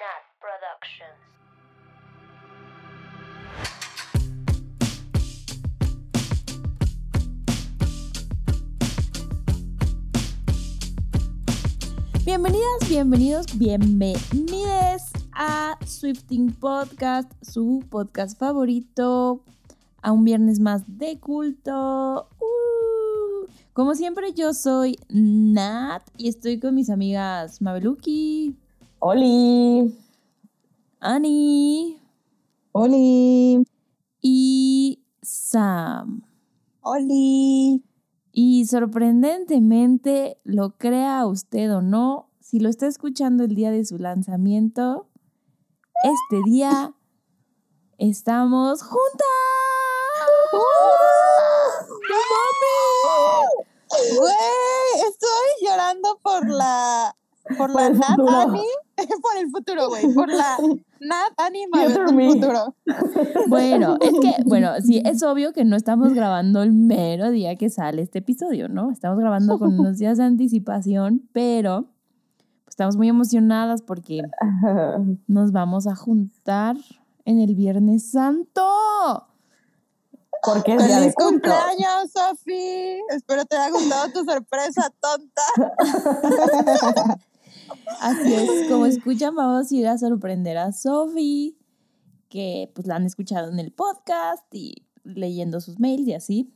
Nat Productions. Bienvenidas, bienvenidos, bienvenides a Swifting Podcast, su podcast favorito, a un viernes más de culto. Uh. Como siempre, yo soy Nat y estoy con mis amigas Mabeluki, Oli. Ani Oli. y Sam. Oli. Y sorprendentemente, lo crea usted o no, si lo está escuchando el día de su lanzamiento, este día estamos juntas. Güey, estoy llorando por la por la Nat. Ani, por el futuro, güey, por la Nat Ani Mabel Future del futuro. Bueno, es que, bueno, sí, es obvio que no estamos grabando el mero día que sale este episodio, ¿no? Estamos grabando con unos días de anticipación, pero pues, estamos muy emocionadas porque nos vamos a juntar en el Viernes Santo. Porque es día de ¡Feliz culto. cumpleaños, Sofi! Espero te haya gustado tu sorpresa, tonta. Así es, como escuchan, vamos a ir a sorprender a Sophie, que pues la han escuchado en el podcast y leyendo sus mails y así.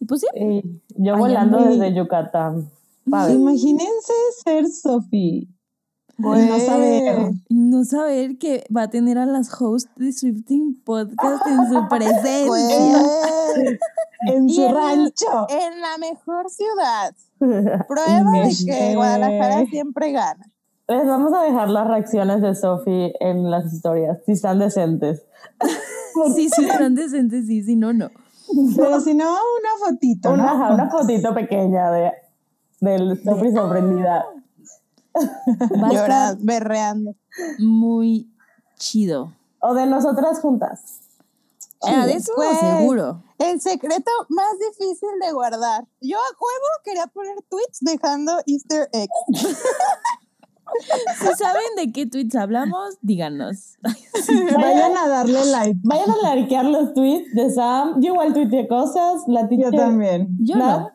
Y pues sí, Y yo volando desde Yucatán. Padre. Imagínense ser Sophie. Güey. No saber. no saber que va a tener a las hosts de Swifting Podcast en su presencia. En su en- rancho. en la mejor ciudad. Prueba de que. Guadalajara siempre gana. Les vamos a dejar las reacciones de Sophie en las historias, si están decentes. Sí, sí, están decentes, sí, si no, no. Pero si no, una fotito, Una, ¿no? una fotito pequeña de del Sophie sorprendida. Va a Llorando, estar berreando. muy chido. O de nosotras juntas. Ah, de eso Güey. seguro. El secreto más difícil de guardar. Yo a juego quería poner tweets dejando Easter eggs. Si saben de qué tweets hablamos, díganos. Vayan a darle like. Vayan a likear los tweets de Sam. Yo igual tuiteé cosas. La Yo también. Yo no.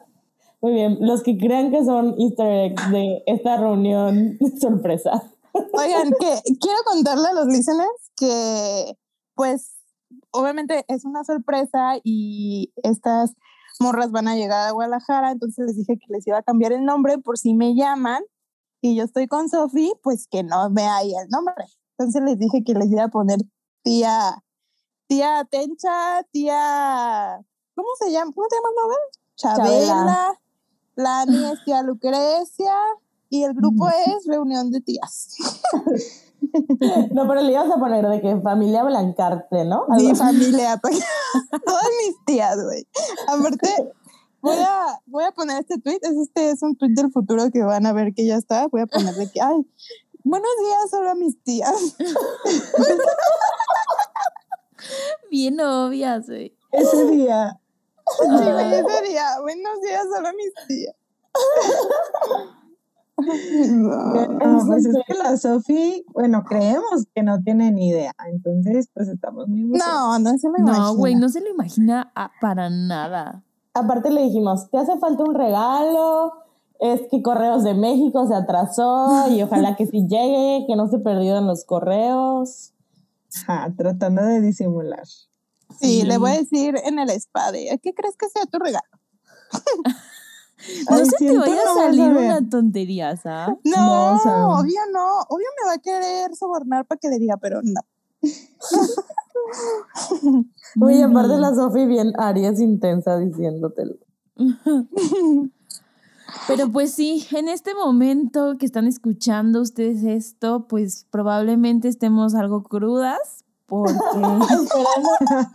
Muy bien. Los que crean que son easter eggs de esta reunión sorpresa. Oigan, que quiero contarle a los listeners que, pues, obviamente es una sorpresa y estas morras van a llegar a Guadalajara, entonces les dije que les iba a cambiar el nombre por si me llaman y yo estoy con Sofi, pues que no me ahí el nombre. Entonces les dije que les iba a poner tía, tía Tencha, tía, ¿cómo se llama? ¿Cómo te llamas? Chabela. Chabela. La Ani es tía Lucrecia y el grupo es Reunión de Tías. No, pero le ibas a poner de que familia Blancarte, ¿no? Mi así. familia, pues, todas mis tías, güey. Aparte, voy a, voy a poner este tweet, es este es un tweet del futuro que van a ver que ya está. Voy a poner de que, ay, buenos días solo a mis tías. Bien obvias, güey. Ese día. Sí, güey, ese día, buenos días solo a mis tías. No. No, pues es que la Sophie, bueno, creemos que no tiene ni idea. Entonces, pues estamos muy. No, no se me imagina. No, güey, no se lo imagina a- para nada. Aparte le dijimos, te hace falta un regalo, es que Correos de México se atrasó y ojalá que sí llegue, que no se perdió en los correos. Ajá, tratando de disimular. Sí, le voy a decir en el spa de, ¿qué crees que sea tu regalo? No Ay, se te vaya a no vas a salir una tontería, ¿sabes? No, No, obvio no. Obvio me va a querer sobornar para que le diga, pero no. Oye, aparte la Sofi bien Aries intensa diciéndotelo. Pero pues sí, en este momento que están escuchando ustedes esto, pues probablemente estemos algo crudas porque,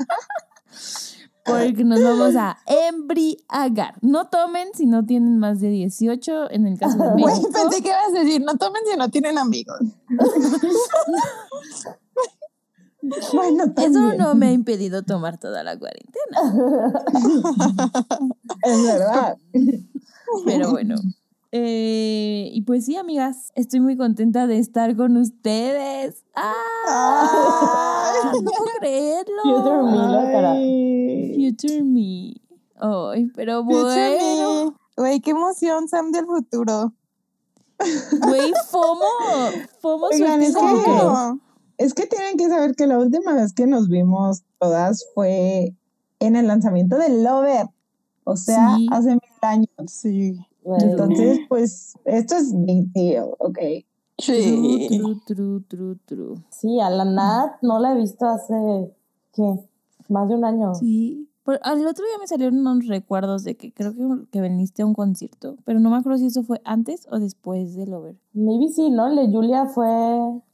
porque nos vamos a embriagar. No tomen si no tienen más de 18, en el caso de México. pensé que ibas a decir, no tomen si no tienen amigos. Bueno, Eso no me ha impedido tomar toda la cuarentena. Es verdad. Pero bueno, Eh, y pues sí, amigas, estoy muy contenta de estar con ustedes. ¡Ah! No puedo creerlo. Future me, la cara. Future me. Ay, pero bueno. Güey, qué emoción, Sam del futuro. Güey, FOMO. FOMO Oigan, es que-. Es que tienen que saber que la última vez que nos vimos todas fue en el lanzamiento de Lover. O sea, Sí. hace mil años. Sí. Entonces, pues, esto es big deal, ¿ok? Sí. True, true, true, true. Sí, a la Nat no la he visto hace, ¿qué? Más de un año. Sí. Por- al otro día me salieron unos recuerdos de que creo que, que viniste a un concierto, pero no me acuerdo si eso fue antes o después del Over. Maybe sí, ¿no? El de Julia fue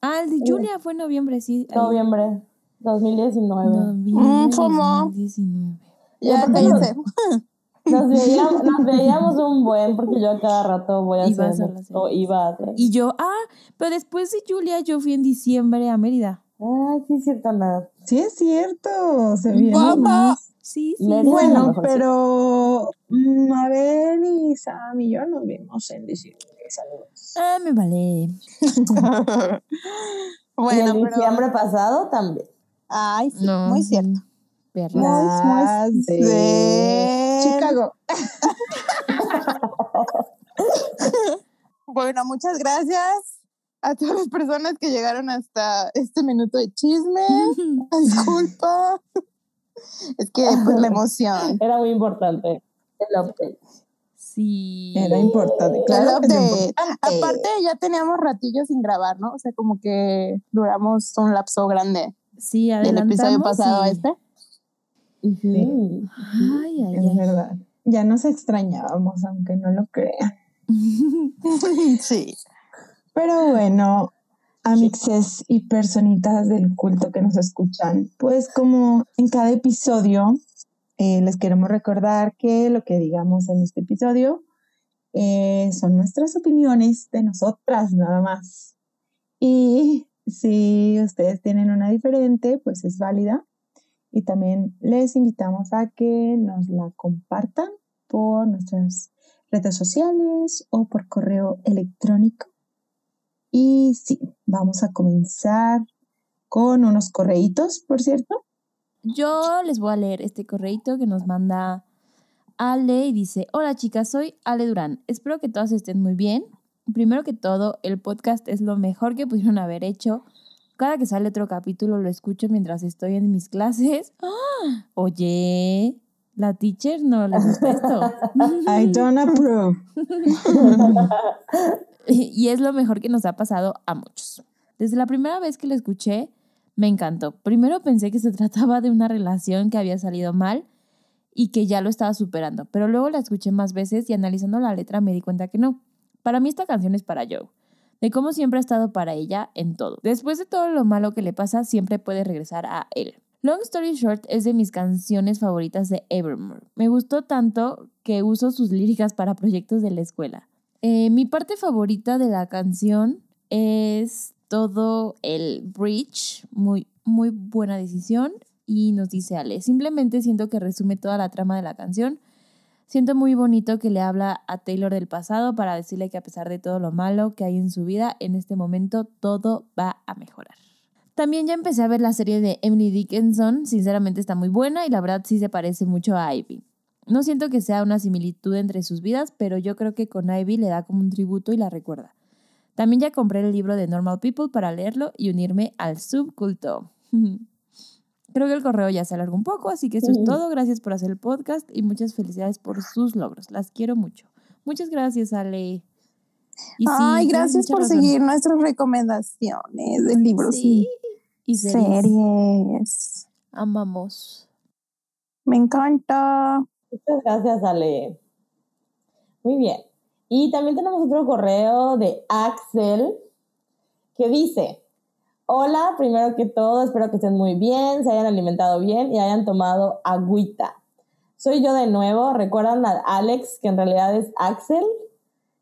Ah, el de Julia fue en noviembre, sí. ahí. noviembre 2019. Noviembre Mm, FOMO. 2019. Ya, Ya, cállate. Nos veíamos, nos veíamos un buen porque yo a cada rato voy a Ibas hacer a o iba a hacer. Y yo, ah, pero después de Julia yo fui en diciembre a Mérida. Ay, sí, es cierto, Nat. Sí, es cierto. Se viene. Sí, sí. Mérida. Bueno, a mejor sí. pero mm, Mabel y Sam y yo nos vimos en diciembre. Saludos. Ah, me vale. y bueno, el pero. diciembre pasado también. Ay, sí, No. muy cierto. Perra. Las muy de. Chicago. Bueno, muchas gracias a todas las personas que llegaron hasta este minuto de chisme. Disculpa. Es que, pues, la emoción. Era muy importante. El update. Sí. Era importante. El Claro que es update. importante. Aparte, ya teníamos ratillos sin grabar, ¿no? O sea, como que duramos un lapso grande Sí, del episodio pasado a Ay, ay, Es ay. verdad. Ya nos extrañábamos, aunque no lo crean. Sí. Pero bueno, amixes y personitas del culto que nos escuchan, pues como en cada episodio, eh, les queremos recordar que lo que digamos en este episodio eh, son nuestras opiniones de nosotras nada más. Y si ustedes tienen una diferente, pues es válida. Y también les invitamos a que nos la compartan por nuestras redes sociales o por correo electrónico. Y sí, vamos a comenzar con unos correitos, por cierto. Yo les voy a leer este correito que nos manda Ale y dice, hola chicas, soy Ale Durán. Espero que todas estén muy bien. Primero que todo, el podcast es lo mejor que pudieron haber hecho. Cada que sale otro capítulo lo escucho mientras estoy en mis clases. ¡Ah! Oye, la teacher no le gusta esto. I don't approve. y es lo mejor que nos ha pasado a muchos. Desde la primera vez que lo escuché, me encantó. Primero pensé que se trataba de una relación que había salido mal y que ya lo estaba superando, pero luego la escuché más veces y analizando la letra me di cuenta que no. Para mí esta canción es para Joe, de cómo siempre ha estado para ella en todo. Después de todo lo malo que le pasa, siempre puede regresar a él. Long Story Short es de mis canciones favoritas de Evermore. Me gustó tanto que uso sus líricas para proyectos de la escuela. Eh, mi parte favorita de la canción es todo el bridge, muy, muy buena decisión. Y nos dice Ale, simplemente siento que resume toda la trama de la canción. Siento muy bonito que le habla a Taylor del pasado para decirle que a pesar de todo lo malo que hay en su vida, en este momento todo va a mejorar. También ya empecé a ver la serie de Emily Dickinson, sinceramente está muy buena y la verdad sí se parece mucho a Ivy. No siento que sea una similitud entre sus vidas, pero yo creo que con Ivy le da como un tributo y la recuerda. También ya compré el libro de Normal People para leerlo y unirme al subculto. Creo que el correo ya se alargó un poco, así que eso es todo. Gracias por hacer el podcast y muchas felicidades por sus logros. Las quiero mucho. Muchas gracias, Ale. Y Ay, gracias por razón. seguir nuestras recomendaciones de libros Sí. Y y series. series. Amamos. Me encanta. Muchas gracias, Ale. Muy bien. Y también tenemos otro correo de Axel que dice, hola, primero que todo, espero que estén muy bien, se hayan alimentado bien y hayan tomado agüita. Soy yo de nuevo, recuerdan a Alex, que en realidad es Axel.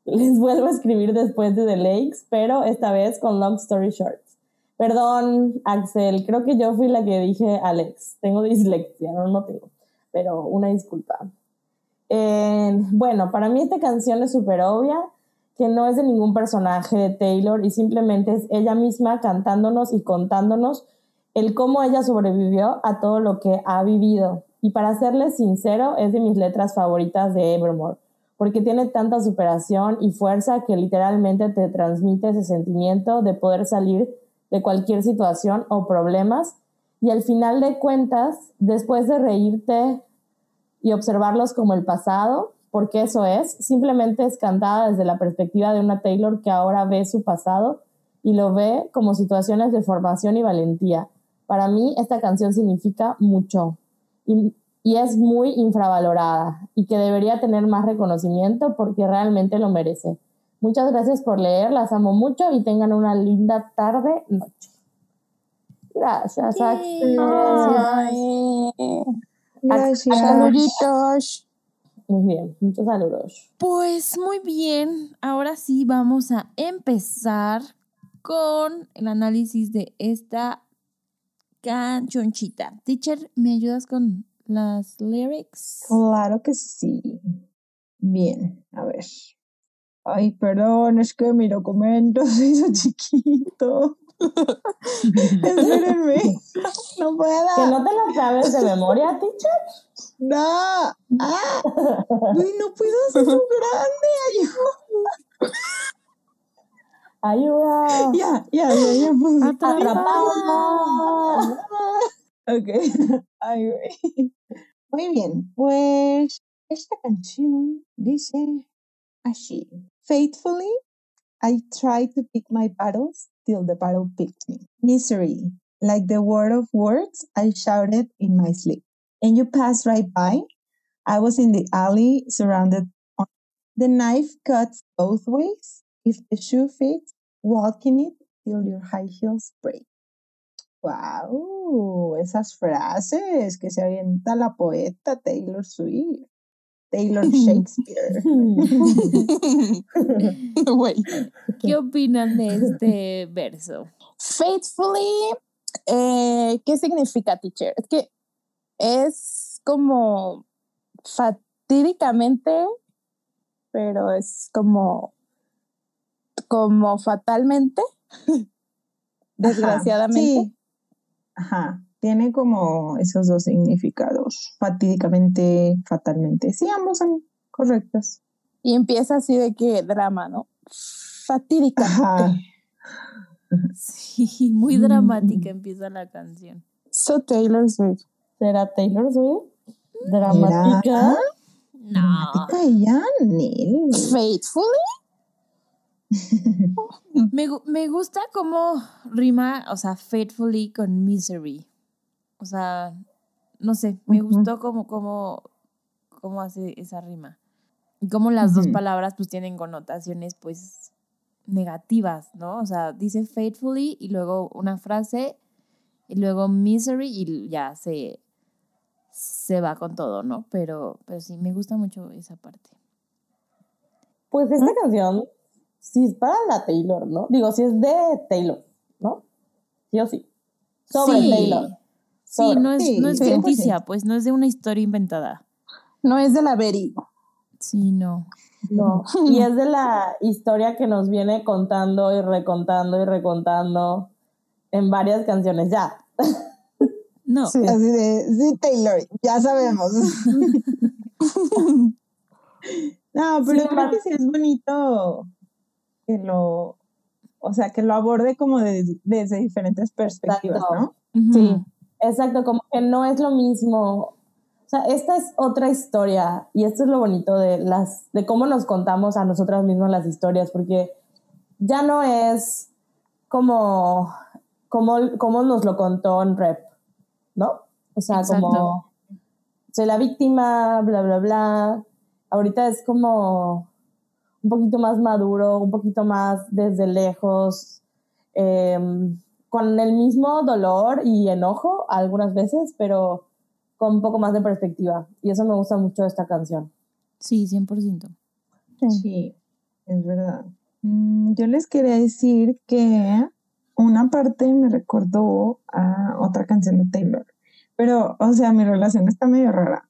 Les vuelvo a escribir después de The Lakes, pero esta vez con Long Story Short. Perdón, Axel, creo que yo fui la que dije Alex. Tengo dislexia, no, no tengo, pero una disculpa. Eh, bueno, para mí esta canción es súper obvia. Que no es de ningún personaje de Taylor y simplemente es ella misma cantándonos y contándonos el cómo ella sobrevivió a todo lo que ha vivido. Y para serles sincero, es de mis letras favoritas de Evermore, porque tiene tanta superación y fuerza que literalmente te transmite ese sentimiento de poder salir de cualquier situación o problemas. Y al final de cuentas, después de reírte y observarlos como el pasado, porque eso es, simplemente es cantada desde la perspectiva de una Taylor que ahora ve su pasado y lo ve como situaciones de formación y valentía. Para mí esta canción significa mucho y, y es muy infravalorada y que debería tener más reconocimiento porque realmente lo merece. Muchas gracias por leer, las amo mucho y tengan una linda tarde, noche. Gracias, Axel. Gracias. Saluditos. Muy bien, muchos saludos. Pues muy bien, ahora sí vamos a empezar con el análisis de esta canchonchita. Teacher, ¿me ayudas con las lyrics? Claro que sí. Bien, a ver. Ay, perdón, es que mi documento se hizo chiquito. Espérenme. No ¿Que puedo. no te lo sabes de memoria, teacher? No. Ah. Uy, no puedo hacer grande. Ayuda. Ayuda. Ya, ya, ya, ya. pues. Atrapada. Ok. Ay, güey. Muy bien, pues esta canción dice así. Faithfully, I try to pick my battles till the battle picked me. Misery, like the word of words I shouted in my sleep. And you passed right by. I was in the alley surrounded on. The knife cuts both ways. If the shoe fits, walk in it till your high heels break. ¡Wow! Esas frases que se avienta la poeta Taylor Swift. Taylor Shakespeare. Güey. ¿Qué opinan de este verso? Faithfully, eh, ¿qué significa teacher? Es que es como fatídicamente, pero es como, como fatalmente, desgraciadamente. Sí. Ajá. Tiene como esos dos significados. Fatídicamente, fatalmente. Sí, ambos son correctos. Y empieza así de que drama, ¿no? Fatídica. Ajá. Sí, muy Mm. dramática empieza la canción. So Taylor Swift. ¿Será Taylor Swift? Dramática. No. Dramática ella, Nel. Faithfully. Me, me gusta cómo rima, o sea, faithfully con misery. O sea, no sé, me gustó cómo, cómo, cómo hace esa rima. Y cómo las dos palabras pues tienen connotaciones pues negativas, ¿no? O sea, dice faithfully y luego una frase y luego misery y ya se, se va con todo, ¿no? Pero, pero sí, me gusta mucho esa parte. Pues esta canción sí es para la Taylor, ¿no? Digo, sí es de Taylor, ¿no? Sí o sí. Sobre Sí. Taylor. Sí, no es, Sí, no es sí, ficticia, pues no es de una historia inventada. No es de la Berry. Sí, no. No. Y es de la historia que nos viene contando y recontando y recontando en varias canciones ya. No. Sí. Así de, sí, Taylor, ya sabemos. no, pero Sí, creo que sí es bonito que lo, o sea, que lo aborde como de- desde diferentes perspectivas, Exacto. ¿no? Sí. Exacto, como que no es lo mismo. O sea, esta es otra historia y esto es lo bonito de las de cómo nos contamos a nosotras mismas las historias, porque ya no es como como, como nos lo contó en rep, ¿no? O sea, Exacto. como soy la víctima, bla, bla, bla. Ahorita es como un poquito más maduro, un poquito más desde lejos, em, con el mismo dolor y enojo algunas veces, pero con un poco más de perspectiva. Y eso me gusta mucho de esta canción. Sí, 100%. Sí, es verdad. Mm, Yo les quería decir que una parte me recordó a otra canción de Taylor, pero, o sea, mi relación está medio rara.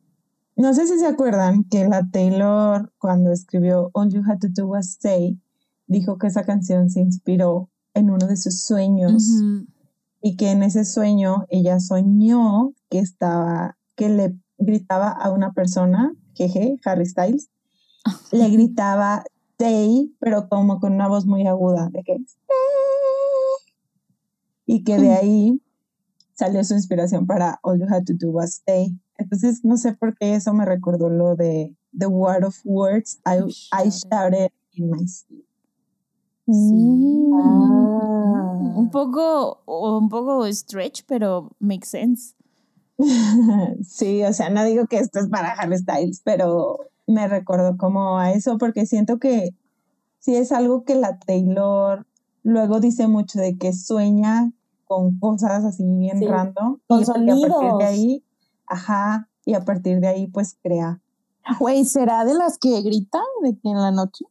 No sé si se acuerdan que la Taylor, cuando escribió All You Had to Do Was Stay, dijo que esa canción se inspiró en uno de sus sueños Ujú. y que en ese sueño ella soñó que estaba, que le gritaba a una persona, jeje, Harry Styles, le gritaba stay, pero como con una voz muy aguda, de que "Stay", y que de ahí salió su inspiración para All You Had to Do Was Stay. Entonces, no sé por qué eso me recordó lo de The Word of Words I, I shouted in my sleep. Sí. Ah. Un poco, un poco stretch, pero makes sense. Sí, o sea, no digo que esto es para Harry Styles, pero me recordó como a eso porque siento que sí es algo que la Taylor luego dice mucho de que sueña con cosas así bien Sí, random con y, y a partir de ahí, ajá, y a partir de ahí pues crea. Güey, ¿será de las que gritan de que en la noche?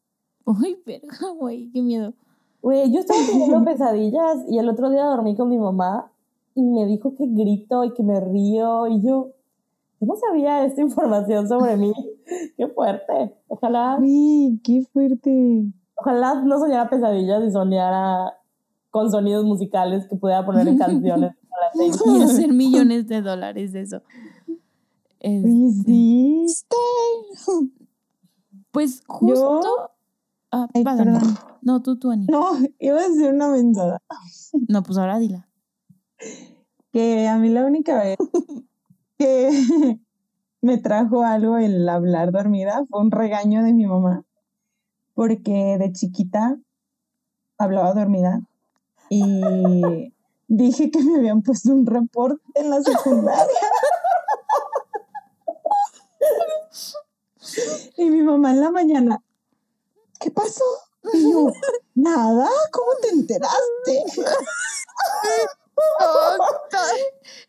Uy, pero, güey, qué miedo. Güey, yo estaba teniendo pesadillas y el otro día dormí con mi mamá y me dijo que grito y que me río y yo, no sabía esta información sobre mí. Qué fuerte. Ojalá, Uy, qué fuerte. ojalá no soñara pesadillas y soñara con sonidos musicales que pudiera poner en canciones. Y hacer millones de dólares de eso. Es- Uy, sí. Pues justo. Ah, Ay, perdón. No, tú, tú, Ani. No, iba a decir una mensada. No, pues ahora dila. que a mí la única vez que me trajo algo el hablar dormida fue un regaño de mi mamá, porque de chiquita hablaba dormida y dije que me habían puesto un reporte en la secundaria. Y mi mamá en la mañana, ¿qué pasó? Y yo, nada, ¿cómo te enteraste?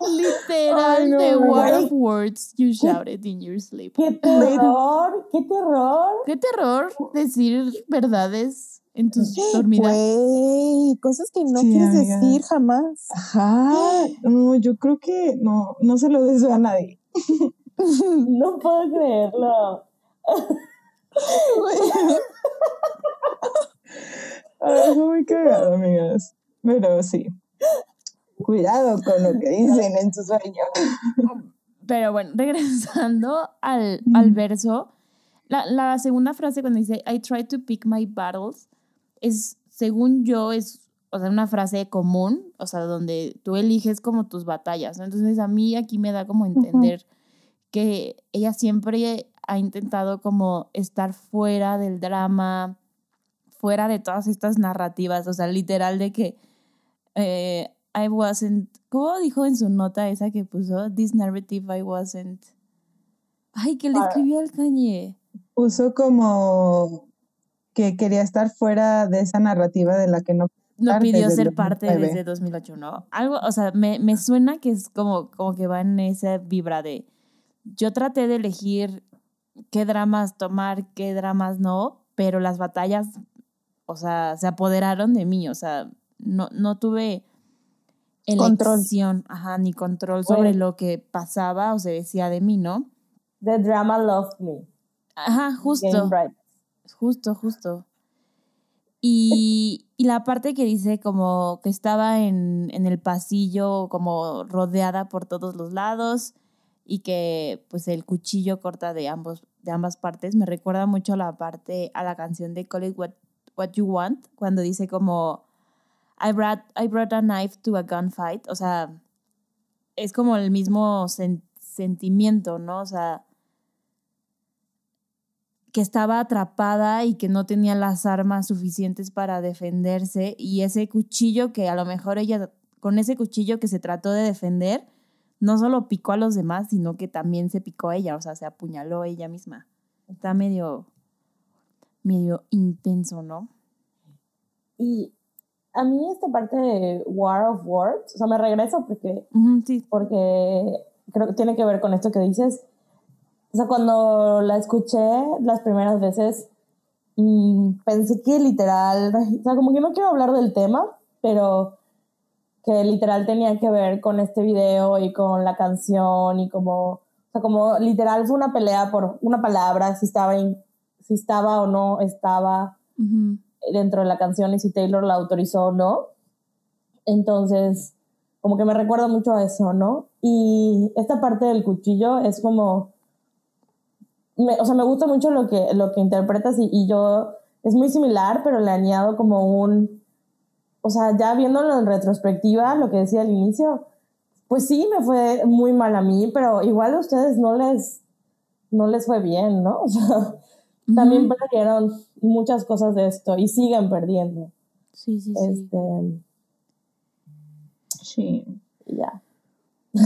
Literal, Ay, no, the word of words you shouted in your sleep. ¡Qué terror! ¡Qué terror! Qué terror decir verdades en tus dormidas. Güey, cosas que no Sí, quieres amiga. decir jamás. Ajá, no, yo creo que no, no se lo deseo a nadie. No puedo creerlo. Es muy cagado, amigas. Pero sí. Cuidado con lo que dicen en su sueño. Pero bueno, regresando al, al verso, la, la segunda frase cuando dice I try to pick my battles es, según yo, es o sea, una frase común, o sea, donde tú eliges como tus batallas. ¿no? Entonces a mí aquí me da como entender que ella siempre ha intentado como estar fuera del drama, fuera de todas estas narrativas, o sea, literal de que eh, I wasn't, ¿cómo dijo en su nota esa que puso? This narrative I wasn't. Ay, que le Ah. escribió al cañe. Puso como que quería estar fuera de esa narrativa de la que no. No pidió ser parte 2009. desde 2008, ¿no? Algo, o sea, me, me suena que es como, como que va en esa vibra de yo traté de elegir qué dramas tomar, qué dramas no, pero las batallas, o sea, se apoderaron de mí, o sea, no, no tuve Control. elección, ajá, ni control sobre lo que pasaba o se decía de mí, ¿no? The drama loved me. Ajá, justo. Justo, justo. Y, y la parte que dice como que estaba en, en el pasillo como rodeada por todos los lados y que pues el cuchillo corta de, ambos, de ambas partes, me recuerda mucho a la parte, a la canción de Call It What, What You Want, cuando dice como I brought, I brought a knife to a gunfight, o sea, es como el mismo sen- sentimiento, ¿no? O sea, que estaba atrapada y que no tenía las armas suficientes para defenderse y ese cuchillo que a lo mejor ella, con ese cuchillo que se trató de defender, no solo picó a los demás, sino que también se picó a ella, o sea, se apuñaló ella misma. Está medio, medio intenso, ¿no? Y a mí esta parte de War of Words, o sea, me regreso porque, sí, porque creo que tiene que ver con esto que dices. O sea, cuando la escuché las primeras veces, mm, pensé que literal, o sea, como que no quiero hablar del tema, pero que literal tenía que ver con este video y con la canción y como, o sea, como literal fue una pelea por una palabra, si estaba, in- si estaba o no estaba. ujú, dentro de la canción y si Taylor la autorizó o no. Entonces, como que me recuerda mucho a eso, ¿no? Y esta parte del cuchillo es como, o sea, me gusta mucho lo que, lo que interpretas y, y yo, es muy similar, pero le añado como un, o sea, ya viéndolo en retrospectiva, lo que decía al inicio, pues sí, me fue muy mal a mí, pero igual a ustedes no les, no les fue bien, ¿no? O sea, también perdieron muchas cosas de esto y siguen perdiendo. Sí, sí, sí. Este, Sí. ya.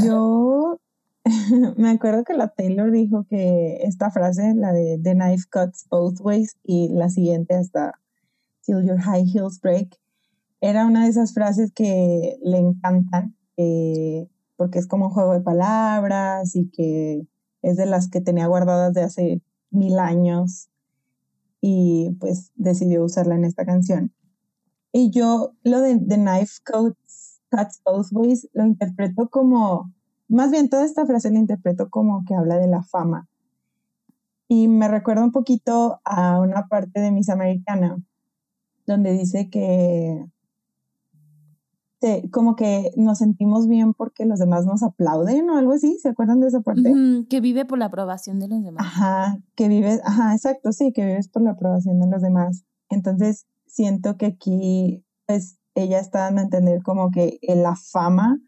Yo me acuerdo que la Taylor dijo que esta frase, la de The knife cuts both ways, y la siguiente hasta Till your high heels break, era una de esas frases que le encantan, eh, porque es como un juego de palabras y que es de las que tenía guardadas de hace mil años y pues decidió usarla en esta canción. Y yo lo de The Knife Cuts, cuts Both Ways lo interpreto como, más bien toda esta frase la interpreto como que habla de la fama. Y me recuerda un poquito a una parte de Miss Americana, donde dice que este, como que nos sentimos bien porque los demás nos aplauden o algo así, ¿se acuerdan de esa parte? que vive por la aprobación de los demás. Ajá, que vives, ajá, exacto, sí, que vives por la aprobación de los demás. Entonces, siento que aquí, pues, ella está dando a entender como que la fama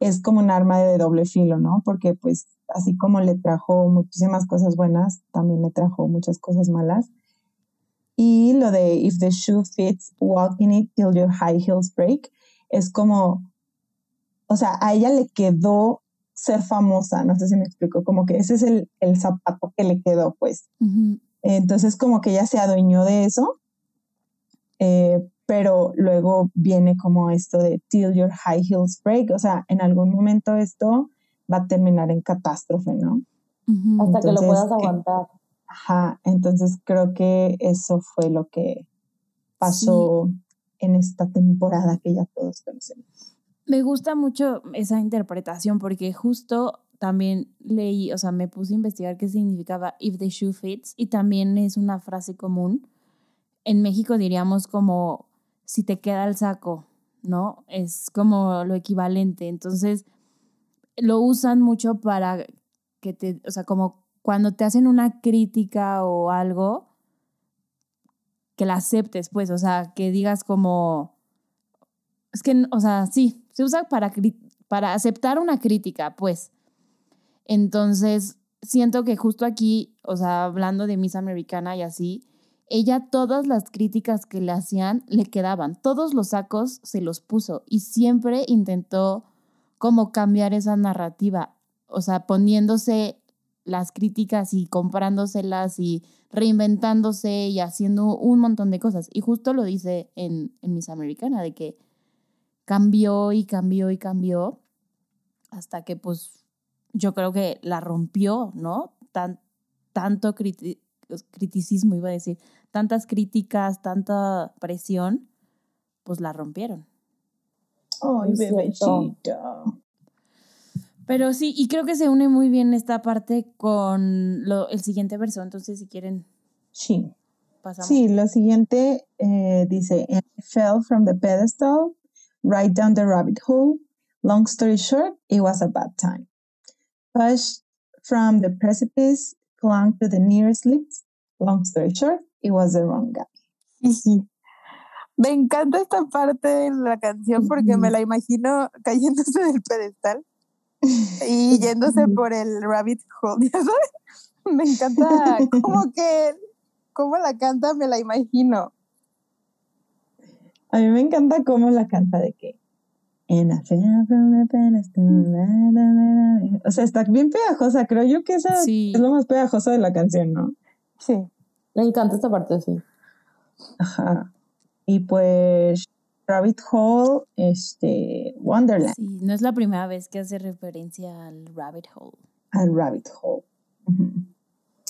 es como un arma de doble filo, ¿no? Porque, pues, así como le trajo muchísimas cosas buenas, también le trajo muchas cosas malas. Y lo de if the shoe fits, walk in it till your high heels break es como, o sea, a ella le quedó ser famosa, no sé si me explico, como que ese es el, el zapato que le quedó, pues. Entonces, como que ella se adueñó de eso, eh, pero luego viene como esto de till your high heels break, o sea, en algún momento esto va a terminar en catástrofe, ¿no? Hasta que lo puedas eh, aguantar. ajá, entonces creo que eso fue lo que pasó en esta temporada que ya todos conocemos. Me gusta mucho esa interpretación porque justo también leí, o sea, me puse a investigar qué significaba if the shoe fits y también es una frase común. En México diríamos como si te queda el saco, ¿no? Es como lo equivalente. Entonces, lo usan mucho para que te, o sea, como cuando te hacen una crítica o algo, que la aceptes, pues, o sea, que digas como, es que, o sea, sí, se usa para, para aceptar una crítica, pues. Entonces, siento que justo aquí, o sea, hablando de Miss Americana y así, ella todas las críticas que le hacían le quedaban, todos los sacos se los puso y siempre intentó como cambiar esa narrativa, o sea, poniéndose las críticas y comprándoselas y reinventándose y haciendo un montón de cosas. Y justo lo dice en, en Miss Americana, de que cambió y cambió y cambió hasta que pues yo creo que la rompió, ¿no? Tan, tanto criticismo, iba a decir, tantas críticas, tanta presión, pues la rompieron. Ay, bebecito. Pero sí, y creo que se une muy bien esta parte con lo, el siguiente verso, entonces si quieren. Sí. Pasamos. Sí, lo siguiente eh, dice, And I fell from the pedestal, right down the rabbit hole. Long story short, it was a bad time. Pushed from the precipice, clung to the nearest lips. Long story short, it was the wrong guy. Me encanta esta parte de la canción porque me la imagino cayéndose del pedestal y yéndose por el rabbit hole, ¿ya sabes? Me encanta como que, cómo la canta, me la imagino. A mí me encanta cómo la canta de que. O sea, está bien pegajosa. Creo yo que esa es lo más pegajosa de la canción, ¿no? Sí. Me encanta esta parte, sí. Ajá. Y pues Rabbit Hole, este, Wonderland. Sí, no es la primera vez que hace referencia al Rabbit Hole. Al Rabbit Hole.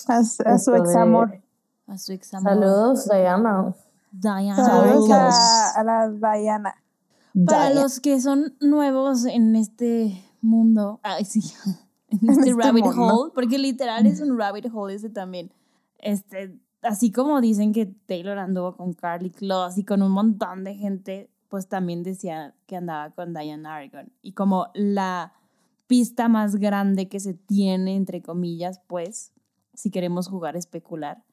a, su ex amor. A su ex amor. Saludos, Diana. Diana. Saludos a, la Diana. Para los que son nuevos en este mundo, ay sí, en este, este rabbit hole, porque literal es un rabbit hole ese también. Este, así como dicen que Taylor anduvo con Carly Close y con un montón de gente, pues también decía que andaba con Diane Aragon. Y como la pista más grande que se tiene, entre comillas, pues, si queremos jugar a especular,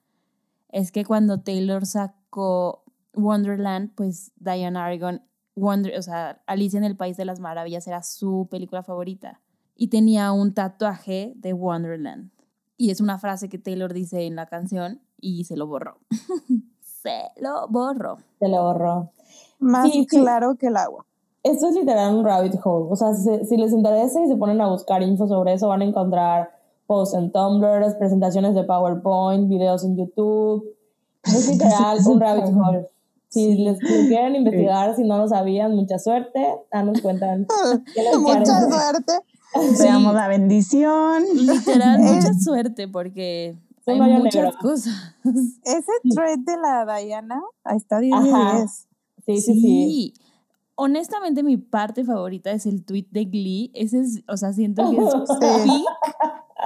es que cuando Taylor sacó Wonderland, pues Diane Aragon, Wonder, o sea, Alicia en el País de las Maravillas era su película favorita. Y tenía un tatuaje de Wonderland. Y es una frase que Taylor dice en la canción y se lo borró. se lo borró. Se lo borró. Más claro que el agua. Esto es literal un rabbit hole. O sea, si, les interesa y se ponen a buscar info sobre eso, van a encontrar posts en Tumblr, presentaciones de PowerPoint, videos en YouTube. Es literal un rabbit hole. Si les quieren investigar, si no lo sabían, mucha suerte. Ah, nos cuentan. mucha suerte. Veamos la bendición. Literal, mucha suerte porque hay muchas cosas. Ese thread de la Diana, ahí está 10 Sí, sí, sí, Honestamente, mi parte favorita es el tweet de Glee. Ese es, o sea, siento que es sí.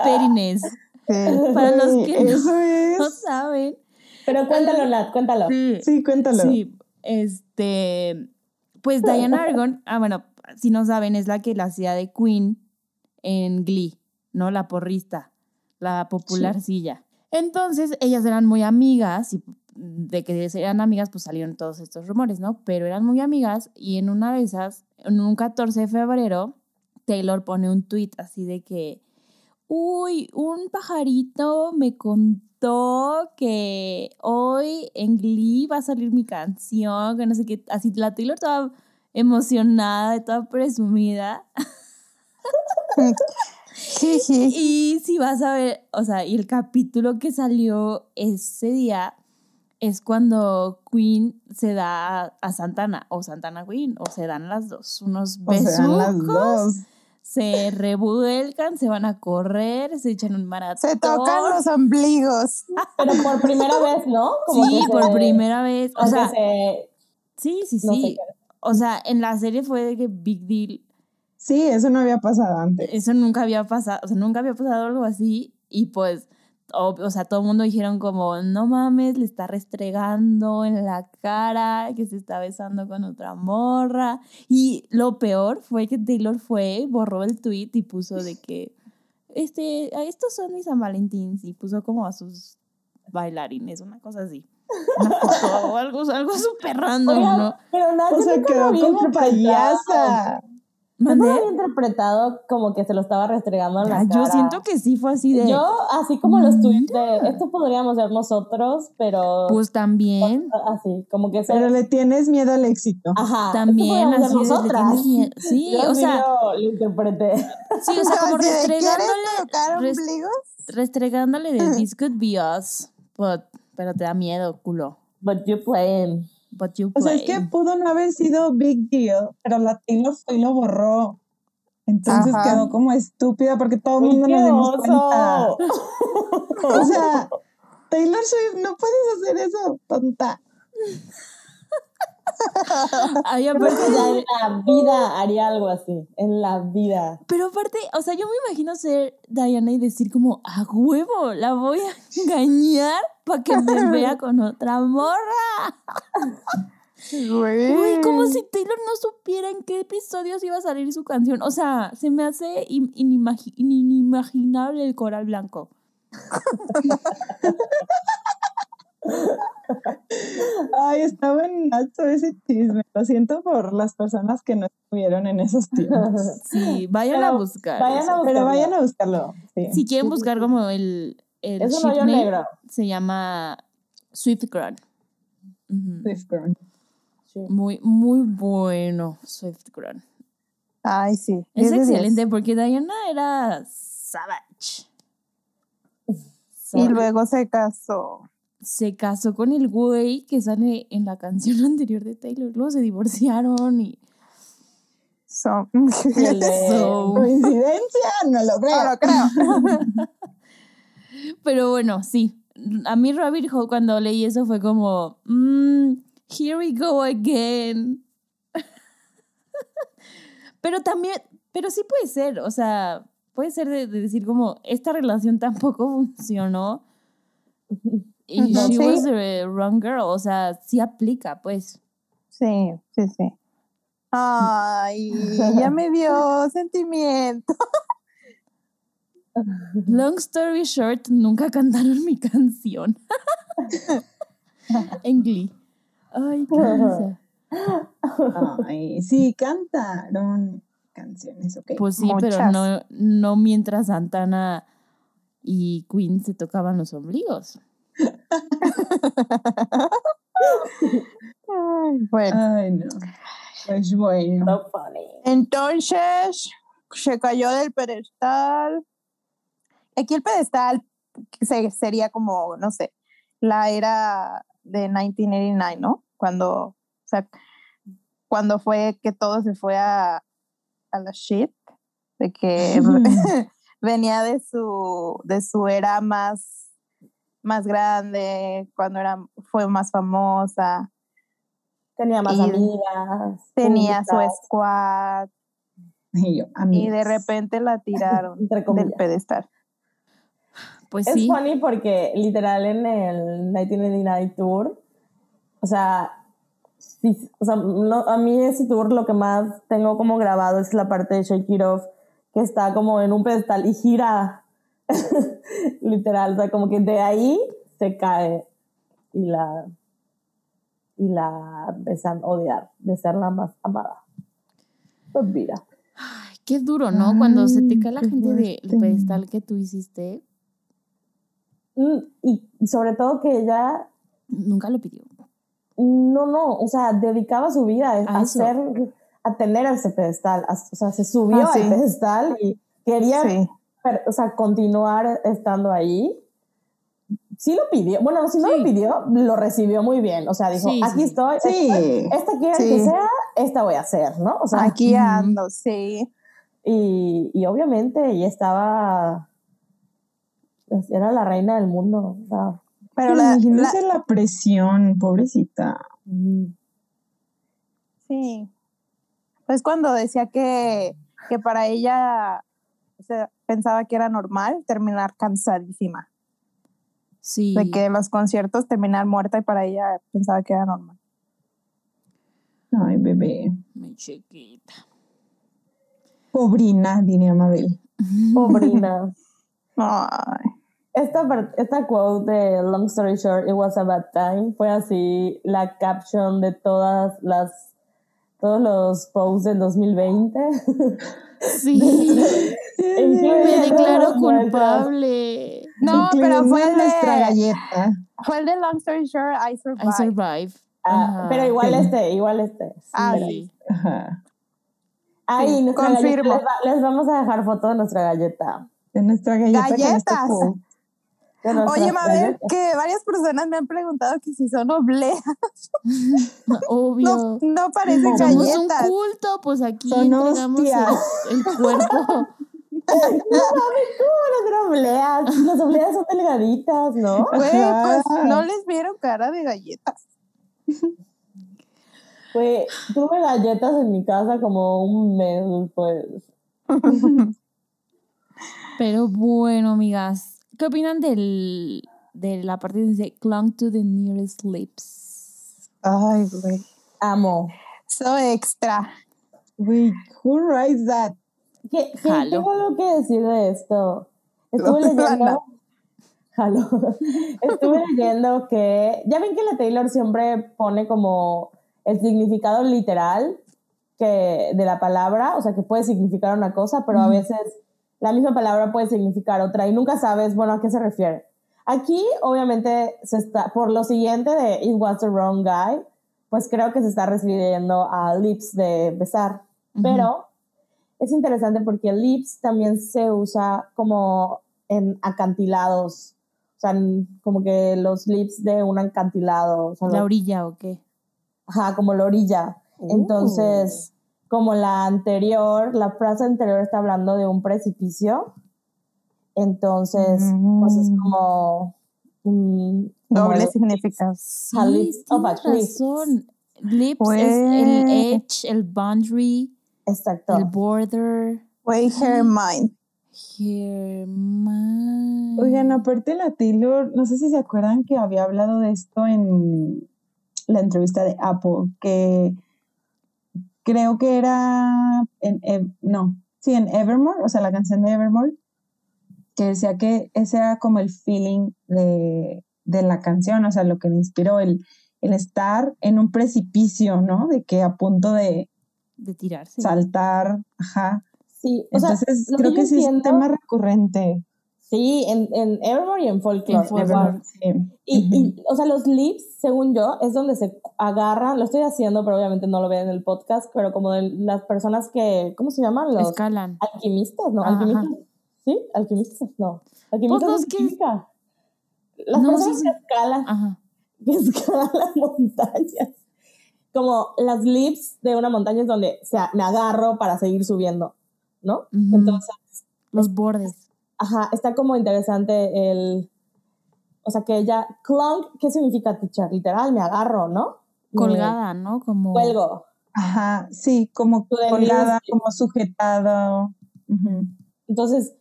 perines. Para los que no, saben. Pero cuéntalo, Nat, cuéntalo. Sí, cuéntalo. Sí, este, pues Diana Argon, ah, bueno, si no saben, es la que la hacía de Queen en Glee, ¿no? La porrista, la popularcilla. Entonces, ellas eran muy amigas y de que eran amigas, pues salieron todos estos rumores, ¿no? Pero eran muy amigas y en una de esas, en un 14 de febrero, Taylor pone un tweet así de que, uy, un pajarito me contó que hoy en Glee va a salir mi canción, que no sé qué, así la Taylor toda emocionada, toda presumida. y si vas a ver, o sea, y el capítulo que salió ese día es cuando Queen se da a Santana, o Santana Queen, o se dan las dos, unos besos. Se revuelcan, se van a correr, se echan un maratón. Se tocan los ombligos. Pero por primera vez, ¿no? sí, por primera vez. O sea, sí, sí, sí. o sea, en la serie fue de que Big Deal Sí, eso no había pasado antes. Eso nunca había pasado, o sea, nunca había pasado algo así y pues, o, sea, todo el mundo dijeron como, no mames, le está restregando en la cara, que se está besando con otra morra. Y lo peor fue que Taylor fue, borró el tweet y puso de que, este, estos son mis San Valentins y puso como a sus bailarines, una cosa así. o algo, algo súper random, ¿no? Pero nadie o sea, quedó como payasa. ¿No había interpretado como que se lo estaba restregando en la cara? Yo siento que sí fue así de... Yo, así como los tweets de, esto podríamos ser nosotros, pero... Pues también. Así, como que... Pero le tienes miedo al éxito. Ajá. También, así nosotras. Le Sí, Yo o sea... Lo, interpreté. Sí, o sea, como restregándole... Res, restregándole de this could be us, but, pero te da miedo, culo. But you playing. O sea, es que pudo no haber sido big deal, pero la Taylor fue y lo borró. Entonces quedó como estúpida porque todo el mundo nos dimos cuenta. o sea, Taylor Swift, no puedes hacer eso, tonta. Ay, aparte ya en la vida haría algo así, en la vida. Pero aparte, o sea, yo me imagino ser Diana y decir como, a huevo, la voy a engañar para que me vea con otra morra. Uy, como si Taylor no supiera en qué episodios iba a salir su canción. O sea, se me hace inimaginable el coral blanco. Ay, está buenazo ese chisme. Lo siento por las personas que no estuvieron en esos tiempos. Sí, vayan a buscar. Vayan a Pero vayan a buscarlo. Si quieren buscar como el, el es un negro. Se llama Swiftground. Swiftground. Muy, muy bueno, Swiftground. Ay, sí. Es excelente porque Diana era savage. Y luego se casó se casó con el güey que sale en la canción anterior de Taylor. Luego se divorciaron y. So, Coincidencia, no lo creo. No lo creo. Pero bueno, sí. A mí Rabbit Hole cuando leí eso fue como, mm, here we go again. pero también, pero sí puede ser, o sea, puede ser de decir como, esta relación tampoco funcionó y Ujú. she Sí. was the wrong girl, o sea, sí aplica, pues. Sí, sí, sí. Ay, ya me dio sentimiento. Long story short, nunca cantaron mi canción. en Glee. Ay, qué risa. Ay, sí, cantaron canciones, ok. Pues sí, pero no, no mientras Santana y Queen se tocaban los ombligos. Ay, bueno, Ay, no. Pues bueno. So entonces se cayó del pedestal. Aquí el pedestal se- sería como, no sé, la era de 1989, ¿no? Cuando, o sea, cuando fue que todo se fue a, a la shit, de que venía de su, de su era más, más grande, cuando era, fue más famosa, Tenía más Y- amigas. tenía su squad Y yo, y de repente la tiraron del pedestal. Pues Es sí. funny porque literal en el 1989 tour, o sea, sí, o sea no- a mí ese tour lo que más tengo como grabado es la parte de Shake It Off, que está como en un pedestal y gira, literal, o sea, como que de ahí se cae y la y la empiezan a odiar de ser la más amada. Pues mira. Ay, qué duro, ¿no? Cuando se te Ay, cae la gente del pedestal que tú hiciste, Mm, Y sobre todo que ella nunca lo pidió. No, no, o sea, dedicaba su vida a, A hacer, a tener ese pedestal, a- o sea, se subió Ah, sí. al pedestal y quería, Sí. Per- o sea, continuar estando ahí. Sí lo pidió, bueno, si no Sí. lo pidió, lo recibió muy bien, o sea, dijo, Sí, aquí sí. estoy, Sí. esta, esta quieren Sí. que sea, esta voy a hacer, ¿no? O sea, Aquí ando, sí. y, y obviamente ella estaba, era la reina del mundo, o sea, Pero Pero la, la- imagínense la presión, pobrecita. sí. Pues cuando decía que, que para ella, o sea, pensaba que era normal terminar cansadísima. Sí. De que los conciertos terminar muerta y para ella pensaba que era normal. Ay, bebé. Mi chiquita. Pobrina, diría Mabel. pobrina. Ay, Esta, esta quote de Long Story Short, It Was a Bad Time, fue así la caption de todas las, todos los posts del 2020. Sí. Me declaro culpable. No, pero fue el nuestra de, galleta. fue el de Long Story Short, I Survived. I survive. Ah, Ajá. pero igual Sí. este, igual este. Ah, Sí. Ajá. Ahí, Sí, nuestra confirmo. galleta, les, va- les vamos a dejar foto de nuestra galleta. De nuestra galleta este Galletas. De Oye, Mabel, que varias personas me han preguntado que si son obleas. Obvio. No, no parecen Somos un galletas. culto, pues aquí Son entregamos el, hostias. el cuerpo. ¿Cómo las obleas? Las obleas son delgaditas, ¿no? Güey, pues no les vieron cara de galletas. Pues tuve galletas en mi casa como un mes después. Pero bueno, amigas, ¿qué opinan del, de la parte donde dice clung to the nearest lips? Ay, güey. Amo. So extra. Wait, who writes that? ¿Qué, qué- Jalo. tengo algo que decir de esto. Estuve leyendo. Jalo. Estuve leyendo que. Ya ven que la Taylor siempre pone como el significado literal que de la palabra, o sea, que puede significar una cosa, pero a veces la misma palabra puede significar otra y nunca sabes, bueno, a qué se refiere. Aquí, obviamente, se está, por lo siguiente de It was the wrong guy, pues creo que se está refiriendo a lips de besar. Pero es interesante porque lips también se usa como en acantilados. O sea, en- como que los lips de un acantilado. o sea, ¿La orilla o qué? Ajá, como la orilla. Entonces, como la anterior, la frase anterior está hablando de un precipicio. Entonces, pues es Mm. como... como Doble el- significado. Sí, lips a tienes razón. Lips es el Güey. edge, el boundary, Exacto. el border, Güey, Hermione. Hermione. Oigan, aparte la Taylor, no sé si se acuerdan que había hablado de esto en la entrevista de Apple, que creo que era en, Ev- no, sí, en Evermore, o sea, la canción de Evermore, que decía que ese era como el feeling de, de la canción, o sea, lo que le inspiró, el, el estar en un precipicio, ¿no? De que a punto de De tirarse. saltar, ajá. Sí, o sea, Entonces, creo que, sí es un tema recurrente. Sí, en, en Evermore y en Folklore. Igual. Sí. Y, y, o sea, los lips, según yo, es donde se agarran, lo estoy haciendo, pero obviamente no lo ven en el podcast, pero como de las personas que, ¿cómo se llaman? Los Escalan. alquimistas, ¿no? Ajá. Alquimistas. ¿Sí? Alquimistas, no. Alquimistas los es que- química. Las No, personas sí, que escalan, Ajá. que escalan montañas. Como las lips de una montaña es donde o sea, me agarro para seguir subiendo, ¿no? Ujú. Entonces, Los bordes. Ajá, está como interesante el. O sea, que ella. Clunk, ¿qué significa teacher? Literal, me agarro, ¿no? Me Colgada, ¿no? Como. Cuelgo. Ajá, sí, como colgada, como sujetado. Ujú. Entonces,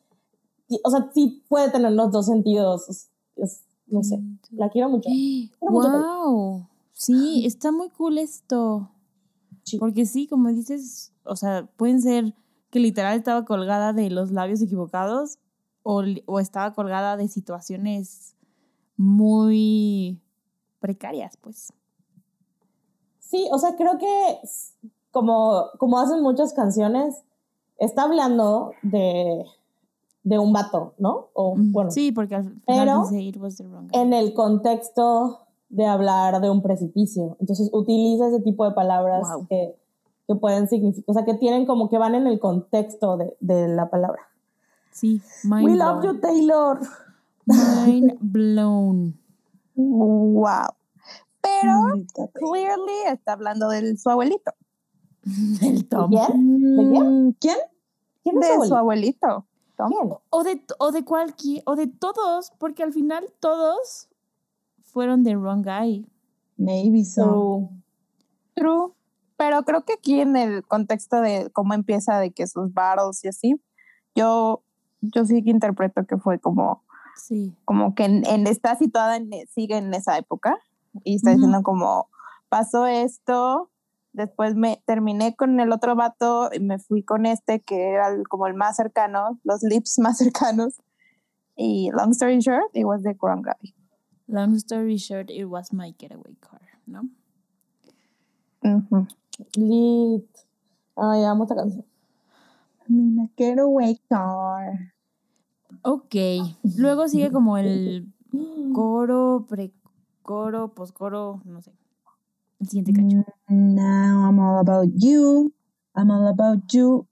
sí, o sea, sí puede tener los dos sentidos. Es- es- no sé. La quiero mucho. Quiero mucho ¡Wow! Sí, está muy cool esto. Sí. Porque sí, como dices, o sea, pueden ser que literal estaba colgada de los labios equivocados o, o estaba colgada de situaciones muy precarias, pues. Sí, o sea, creo que como, como hacen muchas canciones, está hablando de, de un vato, ¿no? O bueno, sí, porque al final pero dice it was the wrong guy". en el contexto de hablar de un precipicio. Entonces utiliza ese tipo de palabras Wow. que, que pueden significar, o sea, que tienen como que van en el contexto de, de la palabra. Sí, mind We blown. love you, Taylor. Mind blown. Wow. Pero sea. clearly está hablando de su abuelito. El Tom. ¿Quién? ¿De quién? Mm, ¿Quién? ¿Quién es De su su abuelito? Tom. O de, o de cualquier, o de todos, porque al final todos fueron the wrong guy. Maybe so. Su- True. Pero creo que aquí en el contexto de cómo empieza de que sus battles y así, yo, yo sí que interpreto que fue como, Sí. como que en, en- está situada, en, sigue en esa época y está diciendo como, pasó esto, después me terminé con el otro vato y me fui con este que era el- como el más cercano, los lips más cercanos. Y long story short, it was the wrong guy. Long story short, it was my getaway car, ¿no? Ujú. Lit. Ay, amo esta canción. Getaway car. Ok. Luego sigue como el coro, precoro, poscoro, no sé. El siguiente cacho. Now I'm all about you. I'm all about you.